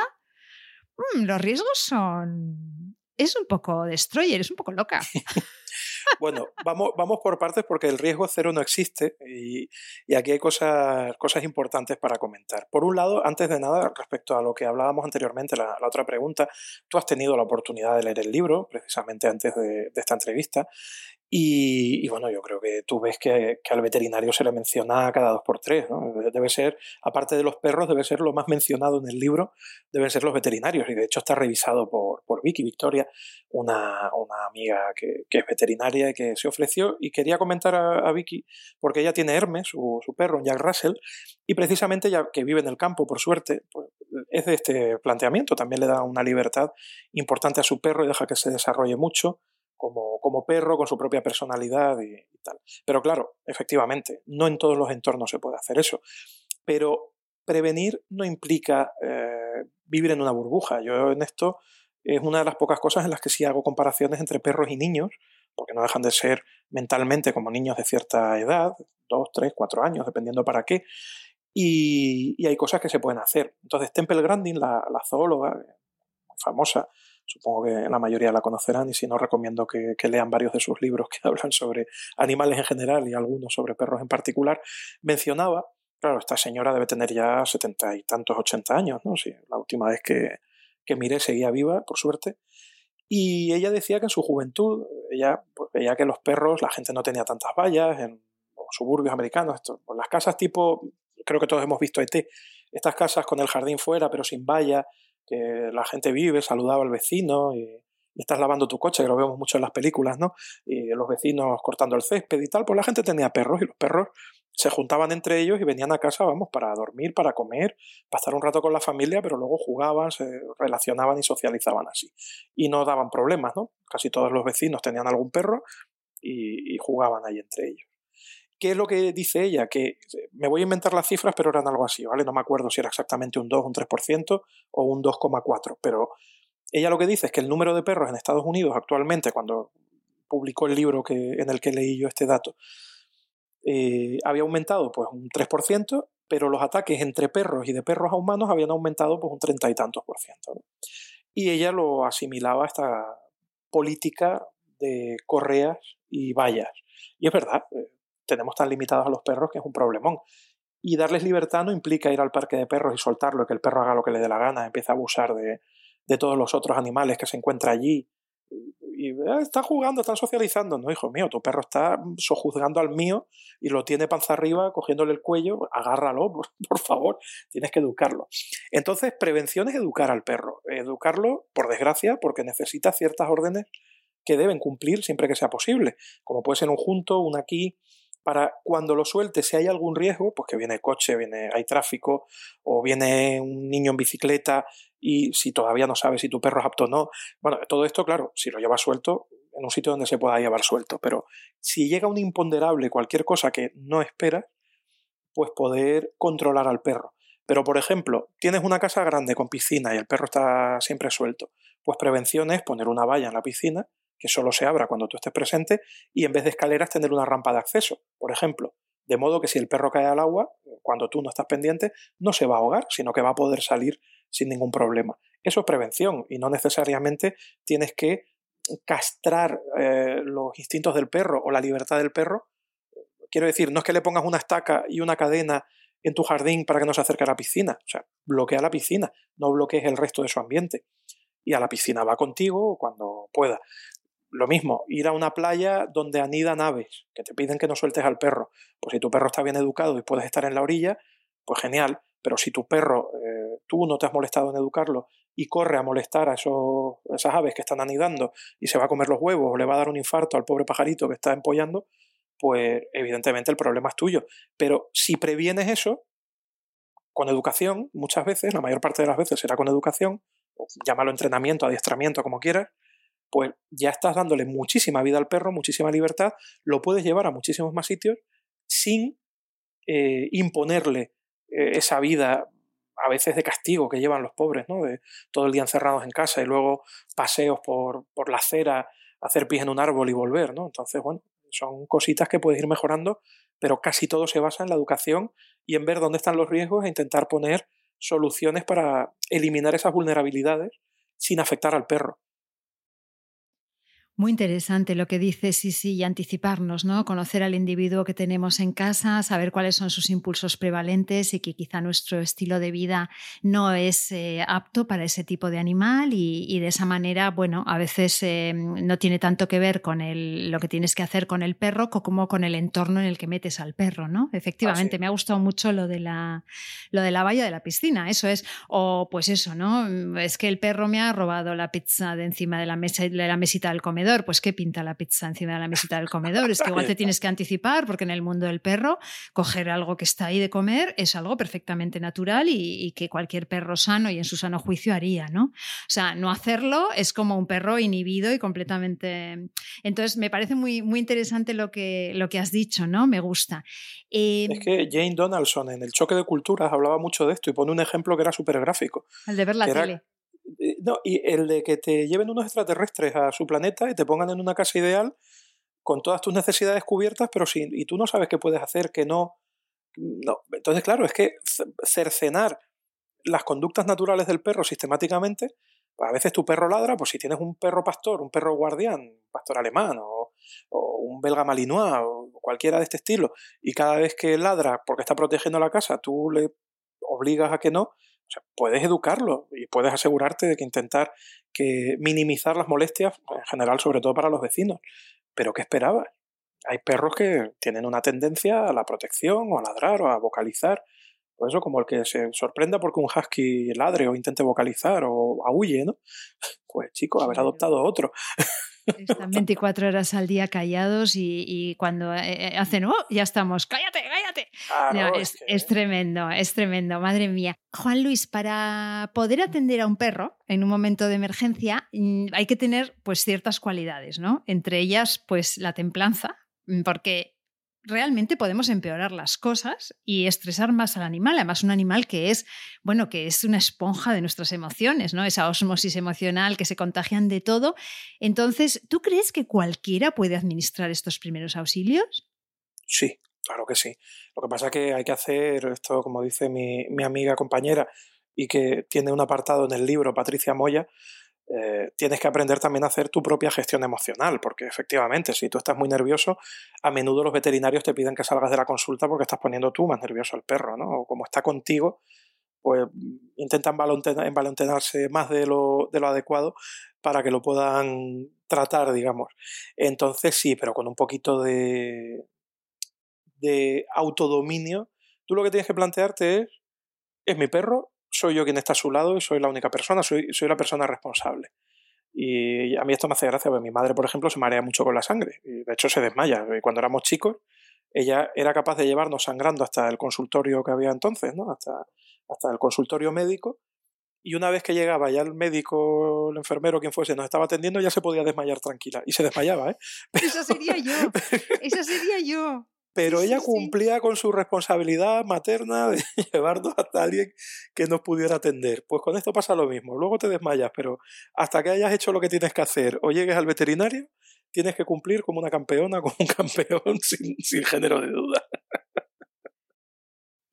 mm, los riesgos son es un poco destroyer, es un poco loca. bueno, vamos, vamos por partes porque el riesgo cero no existe y, aquí hay cosas, cosas importantes para comentar. Por un lado, antes de nada, respecto a lo que hablábamos anteriormente, la, otra pregunta, tú has tenido la oportunidad de leer el libro precisamente antes de esta entrevista y, bueno, yo creo que tú ves que, al veterinario se le menciona cada dos por tres. Debe ser, aparte de los perros, debe ser lo más mencionado en el libro, deben ser los veterinarios. Y de hecho está revisado por, por Vicky Victoria, una, una amiga que, que, es veterinaria y que se ofreció. Y quería comentar a, Vicky, porque ella tiene Hermes, su, su, perro, Jack Russell, y precisamente ya que vive en el campo, por suerte, pues, es de este planteamiento. También le da una libertad importante a su perro y deja que se desarrolle mucho como, como perro, con su propia personalidad y, tal. Pero claro, efectivamente, no en todos los entornos se puede hacer eso. Pero prevenir no implica eh, vivir en una burbuja. Yo en esto es una de las pocas cosas en las que sí hago comparaciones entre perros y niños, porque no dejan de ser mentalmente como niños de cierta edad, dos, tres, cuatro años, dependiendo para qué. Y, y hay cosas que se pueden hacer. Entonces, Temple Grandin, la, la zoóloga, muy famosa, Supongo que la mayoría la conocerán y si no recomiendo que, lean varios de sus libros que hablan sobre animales en general y algunos sobre perros en particular. Mencionaba, claro, esta señora debe tener ya setenta y tantos, ochenta años, ¿no? Sí, la última vez que, que miré seguía viva, por suerte. Y ella decía que en su juventud, ella pues, veía que los perros, la gente no tenía tantas vallas en suburbios americanos, esto, las casas tipo, creo que todos hemos visto ET, estas casas con el jardín fuera pero sin valla, que la gente vive, saludaba al vecino y, estás lavando tu coche, que lo vemos mucho en las películas, ¿no? Y los vecinos cortando el césped y tal, pues la gente tenía perros y los perros se juntaban entre ellos y venían a casa, vamos, para dormir, para comer, pasar un rato con la familia, pero luego jugaban, se relacionaban y socializaban así. Y no daban problemas, ¿no? Casi todos los vecinos tenían algún perro y jugaban ahí entre ellos. ¿Qué es lo que dice ella? Que me voy a inventar las cifras, pero eran algo así, ¿vale? No me acuerdo si era exactamente un 2, un 3% o un 2,4%, pero ella lo que dice es que el número de perros en Estados Unidos actualmente, cuando publicó el libro que, en el que leí yo este dato, eh, había aumentado pues un 3%, pero los ataques entre perros y de perros a humanos habían aumentado pues un 30 y tantos por ciento. Y ella lo asimilaba a esta política de correas y vallas. Y es verdad, eh, tenemos tan limitados a los perros que es un problemón. Y darles libertad no implica ir al parque de perros y soltarlo, que el perro haga lo que le dé la gana, empieza a abusar de, todos los otros animales que se encuentra allí. Y, ah, está jugando, está socializando. No, hijo mío, tu perro está sojuzgando al mío y lo tiene panza arriba, cogiéndole el cuello. Agárralo, por, por favor, tienes que educarlo. Entonces, prevención es educar al perro. Educarlo, por desgracia, porque necesita ciertas órdenes que deben cumplir siempre que sea posible, como puede ser un junto, un aquí, para cuando lo suelte, si hay algún riesgo, pues que viene coche, viene, hay tráfico, o viene un niño en bicicleta y si todavía no sabes si tu perro es apto o no. Bueno, todo esto, claro, si lo llevas suelto, en un sitio donde se pueda llevar suelto, pero si llega un imponderable, cualquier cosa que no esperas, pues poder controlar al perro. Pero, por ejemplo, tienes una casa grande con piscina y el perro está siempre suelto. Pues prevención es poner una valla en la piscina que solo se abra cuando tú estés presente y en vez de escaleras tener una rampa de acceso, por ejemplo. De modo que si el perro cae al agua, cuando tú no estás pendiente, no se va a ahogar, sino que va a poder salir sin ningún problema. Eso es prevención y no necesariamente tienes que castrar eh, los instintos del perro o la libertad del perro. Quiero decir, no es que le pongas una estaca y una cadena en tu jardín para que no se acerque a la piscina. O sea, bloquea la piscina, no bloquees el resto de su ambiente. Y a la piscina va contigo cuando pueda. Lo mismo, ir a una playa donde anidan aves, que te piden que no sueltes al perro. Pues si tu perro está bien educado y puedes estar en la orilla, pues genial. Pero si tu perro, eh, tú no te has molestado en educarlo y corre a molestar a esos, esas aves que están anidando y se va a comer los huevos o le va a dar un infarto al pobre pajarito que está empollando, pues evidentemente el problema es tuyo. Pero si previenes eso, con educación, muchas veces, la mayor parte de las veces será con educación, llámalo entrenamiento, adiestramiento, como quieras, pues ya estás dándole muchísima vida al perro, muchísima libertad, lo puedes llevar a muchísimos más sitios sin eh, imponerle eh, esa vida a veces de castigo que llevan los pobres, ¿no? De todo el día encerrados en casa y luego paseos por, por la acera, hacer pies en un árbol y volver, ¿no? Entonces, bueno, son cositas que puedes ir mejorando, pero casi todo se basa en la educación y en ver dónde están los riesgos e intentar poner soluciones para eliminar esas vulnerabilidades sin afectar al perro. Muy interesante lo que dices, sí, sí, y anticiparnos, ¿no? Conocer al individuo que tenemos en casa, saber cuáles son sus impulsos prevalentes y que quizá nuestro estilo de vida no es eh, apto para ese tipo de animal y, de esa manera, bueno, a veces eh, no tiene tanto que ver con el, lo que tienes que hacer con el perro como con el entorno en el que metes al perro, ¿no? Efectivamente, ah, me ha gustado mucho lo de la lo de la valla de la piscina, eso es, o pues eso, ¿no? Es que el perro me ha robado la pizza de encima de la mesa de la mesita del comedor pues ¿qué pinta la pizza encima de la mesita del comedor? Es que igual te tienes que anticipar porque en el mundo del perro coger algo que está ahí de comer es algo perfectamente natural y, que cualquier perro sano y en su sano juicio haría, ¿no? O sea, no hacerlo es como un perro inhibido y completamente... Entonces, me parece muy, muy interesante lo que, lo que has dicho, ¿no? Me gusta. es em, que Jane Donaldson en el choque de culturas hablaba mucho de esto y pone un ejemplo que era súper gráfico. El de ver la tele. No, y el de que te lleven unos extraterrestres a su planeta y te pongan en una casa ideal con todas tus necesidades cubiertas, pero sin, y tú no sabes qué puedes hacer, que no. no. Entonces, claro, es que cercenar las conductas naturales del perro sistemáticamente, pues a veces tu perro ladra, pues si tienes un perro pastor, un perro guardián, pastor alemán o, o un belga malinois o cualquiera de este estilo, y cada vez que ladra porque está protegiendo la casa, tú le obligas a que no, o sea, puedes educarlo y puedes asegurarte de que intentar que minimizar las molestias, en general, sobre todo para los vecinos. Pero ¿qué esperabas? Hay perros que tienen una tendencia a la protección o a ladrar o a vocalizar. Por eso, como el que se sorprenda porque un husky ladre o intente vocalizar o aúlle, ¿no? Pues chico, haber adoptado otro. Están 24 horas al día callados y, cuando eh, eh, hacen, oh, ya estamos, cállate, cállate. es, tremendo, es tremendo, madre mía. Juan Luis, para poder atender a un perro en un momento de emergencia mm, hay que tener pues ciertas cualidades, ¿no? Entre ellas, pues la templanza, mm, porque realmente podemos empeorar las cosas y estresar más al animal. Además, un animal que es, bueno, que es una esponja de nuestras emociones, ¿no? Esa osmosis emocional que se contagian de todo. Entonces, ¿tú crees que cualquiera puede administrar estos primeros auxilios? Sí, claro que sí. Lo que pasa es que hay que hacer esto, como dice mi, mi amiga compañera, y que tiene un apartado en el libro, Patricia Moya, eh, tienes que aprender también a hacer tu propia gestión emocional, porque efectivamente, si tú estás muy nervioso, a menudo los veterinarios te piden que salgas de la consulta porque estás poniendo tú más nervioso al perro, ¿no? O como está contigo, pues intentan envalentonarse más de lo, de lo adecuado para que lo puedan tratar, digamos. Entonces sí, pero con un poquito de, de autodominio, tú lo que tienes que plantearte es, ¿es mi perro? Soy yo quien está a su lado y soy la única persona, soy, soy la persona responsable. Y a mí esto me hace gracia, porque mi madre, por ejemplo, se marea mucho con la sangre, y de hecho se desmaya. Cuando éramos chicos, ella era capaz de llevarnos sangrando hasta el consultorio que había entonces, ¿no? hasta, hasta el consultorio médico, y una vez que llegaba ya el médico, el enfermero, quien fuese, nos estaba atendiendo, ya se podía desmayar tranquila. Y se desmayaba, ¿eh? Eso sería yo. Eso sería yo pero ella cumplía con su responsabilidad materna de llevarnos hasta alguien que nos pudiera atender. Pues con esto pasa lo mismo. Luego te desmayas, pero hasta que hayas hecho lo que tienes que hacer o llegues al veterinario, tienes que cumplir como una campeona, como un campeón sin, sin género de duda.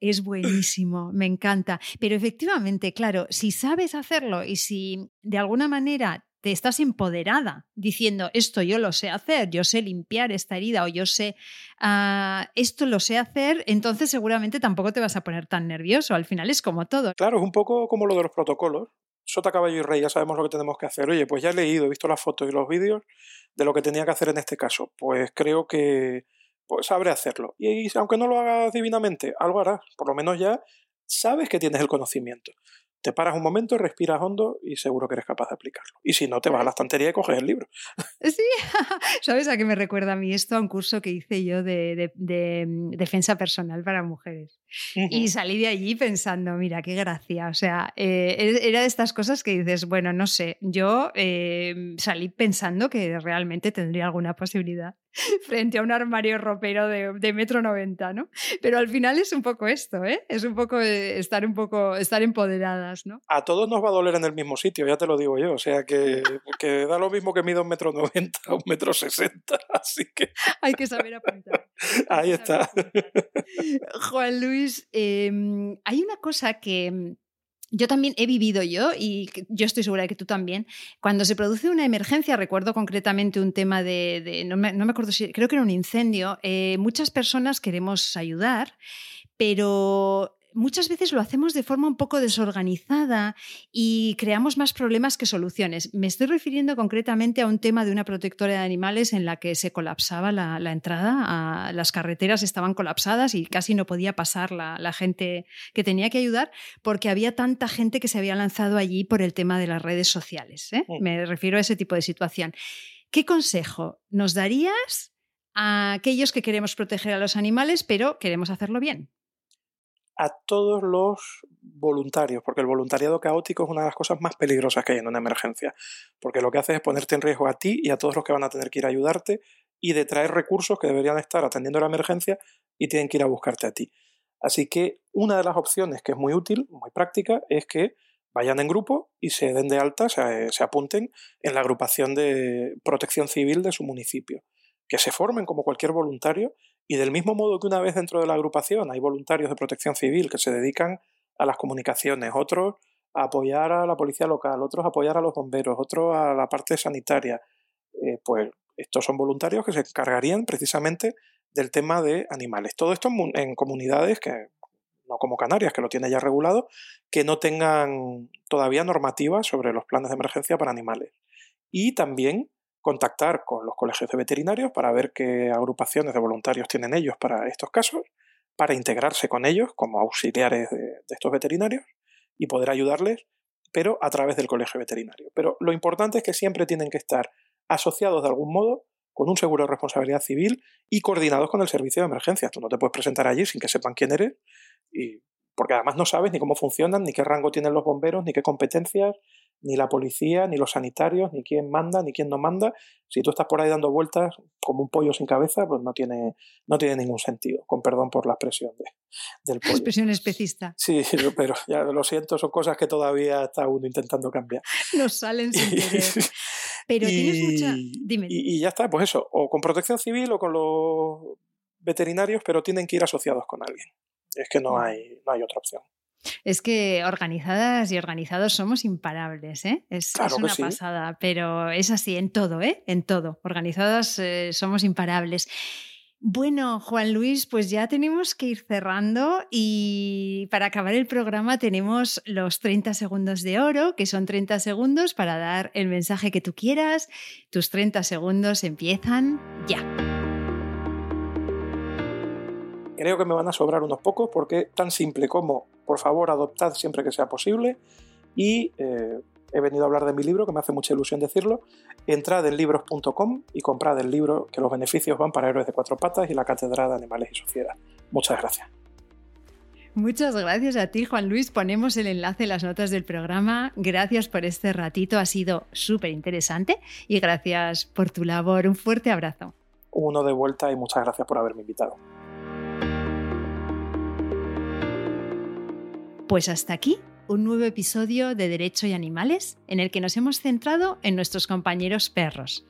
Es buenísimo, me encanta. Pero efectivamente, claro, si sabes hacerlo y si de alguna manera estás empoderada diciendo esto yo lo sé hacer, yo sé limpiar esta herida o yo sé ah, esto lo sé hacer, entonces seguramente tampoco te vas a poner tan nervioso. Al final es como todo. Claro, es un poco como lo de los protocolos. Sota, caballo y rey, ya sabemos lo que tenemos que hacer. Oye, pues ya he leído, he visto las fotos y los vídeos de lo que tenía que hacer en este caso. Pues creo que pues sabré hacerlo. Y, aunque no lo hagas divinamente, algo harás. Por lo menos ya sabes que tienes el conocimiento. Te paras un momento, respiras hondo y seguro que eres capaz de aplicarlo. Y si no, te vas a la estantería y coges el libro. Sí, ¿sabes a qué me recuerda a mí esto? A un curso que hice yo de, mm, defensa personal para mujeres. Y salí de allí pensando, mira, qué gracia. O sea, eh, era de estas cosas que dices, bueno, no sé, yo eh, salí pensando que realmente tendría alguna posibilidad frente a un armario ropero de, metro noventa, ¿no? Pero al final es un poco esto, ¿eh? Es un poco eh, estar un poco, estar empoderadas, ¿no? A todos nos va a doler en el mismo sitio, ya te lo digo yo. O sea que, que da lo mismo que mido un metro noventa o un metro sesenta, así que... Hay que saber apuntar. Ahí está. Juan Luis, em, hay una cosa que yo también he vivido yo, y yo estoy segura de que tú también, cuando se produce una emergencia, recuerdo concretamente un tema de, no, me, acuerdo si, creo que era un incendio, eh, muchas personas queremos ayudar, pero muchas veces lo hacemos de forma un poco desorganizada y creamos más problemas que soluciones. Me estoy refiriendo concretamente a un tema de una protectora de animales en la que se colapsaba la, entrada, las carreteras estaban colapsadas y casi no podía pasar la, gente que tenía que ayudar porque había tanta gente que se había lanzado allí por el tema de las redes sociales. ¿eh? Me refiero a ese tipo de situación. ¿Qué consejo nos darías a aquellos que queremos proteger a los animales, pero queremos hacerlo bien? A todos los voluntarios, porque el voluntariado caótico es una de las cosas más peligrosas que hay en una emergencia, porque lo que hace es ponerte en riesgo a ti y a todos los que van a tener que ir a ayudarte y de traer recursos que deberían estar atendiendo la emergencia y tienen que ir a buscarte a ti. Así que una de las opciones que es muy útil, muy práctica, es que vayan en grupo y se den de alta, se, se apunten en la agrupación de protección civil de su municipio, que se formen como cualquier voluntario y del mismo modo que una vez dentro de la agrupación hay voluntarios de protección civil que se dedican a las comunicaciones, otros a apoyar a la policía local, otros a apoyar a los bomberos, otros a la parte sanitaria, eh, pues estos son voluntarios que se encargarían precisamente del tema de animales. Todo esto en, comunidades que, no como Canarias, que lo tiene ya regulado, que no tengan todavía normativas sobre los planes de emergencia para animales. Y también contactar con los colegios de veterinarios para ver qué agrupaciones de voluntarios tienen ellos para estos casos, para integrarse con ellos como auxiliares de, estos veterinarios y poder ayudarles, pero a través del colegio veterinario. Pero lo importante es que siempre tienen que estar asociados de algún modo con un seguro de responsabilidad civil y coordinados con el servicio de emergencias. Tú no te puedes presentar allí sin que sepan quién eres y porque además no sabes ni cómo funcionan, ni qué rango tienen los bomberos, ni qué competencias, ni la policía, ni los sanitarios, ni quién manda, ni quién no manda. Si tú estás por ahí dando vueltas como un pollo sin cabeza, pues no tiene, no tiene ningún sentido, con perdón por la expresión de, del pollo. Expresión especista. Sí, pero ya lo siento, son cosas que todavía está uno intentando cambiar. Nos salen sin querer. Pero tienes mucha... Dime. Y, y ya está, pues eso, o con protección civil o con los veterinarios, pero tienen que ir asociados con alguien. Es que no hay, no hay otra opción. Es que organizadas y organizados somos imparables, ¿eh? Es, una pasada, pero es así en todo, ¿eh? En todo. Organizadas eh, somos imparables. Bueno, Juan Luis, pues ya tenemos que ir cerrando y para acabar el programa tenemos los 30 segundos de oro, que son 30 segundos para dar el mensaje que tú quieras. Tus 30 segundos empiezan ya. Creo que me van a sobrar unos pocos porque tan simple como, por favor, adoptad siempre que sea posible y eh, he venido a hablar de mi libro, que me hace mucha ilusión decirlo. Entrad en libros.com y comprad el libro, que los beneficios van para héroes de cuatro patas y la Cátedra de Animales y Sociedad. Muchas gracias. Muchas gracias a ti, Juan Luis. Ponemos el enlace en las notas del programa. Gracias por este ratito, ha sido súper interesante y gracias por tu labor. Un fuerte abrazo. Uno de vuelta y muchas gracias por haberme invitado. Pues hasta aquí un nuevo episodio de Derecho y Animales en el que nos hemos centrado en nuestros compañeros perros,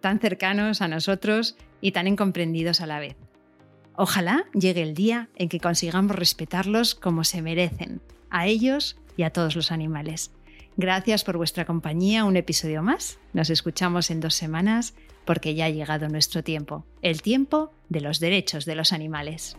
tan cercanos a nosotros y tan incomprendidos a la vez. Ojalá llegue el día en que consigamos respetarlos como se merecen, a ellos y a todos los animales. Gracias por vuestra compañía, un episodio más. Nos escuchamos en dos semanas porque ya ha llegado nuestro tiempo, el tiempo de los derechos de los animales.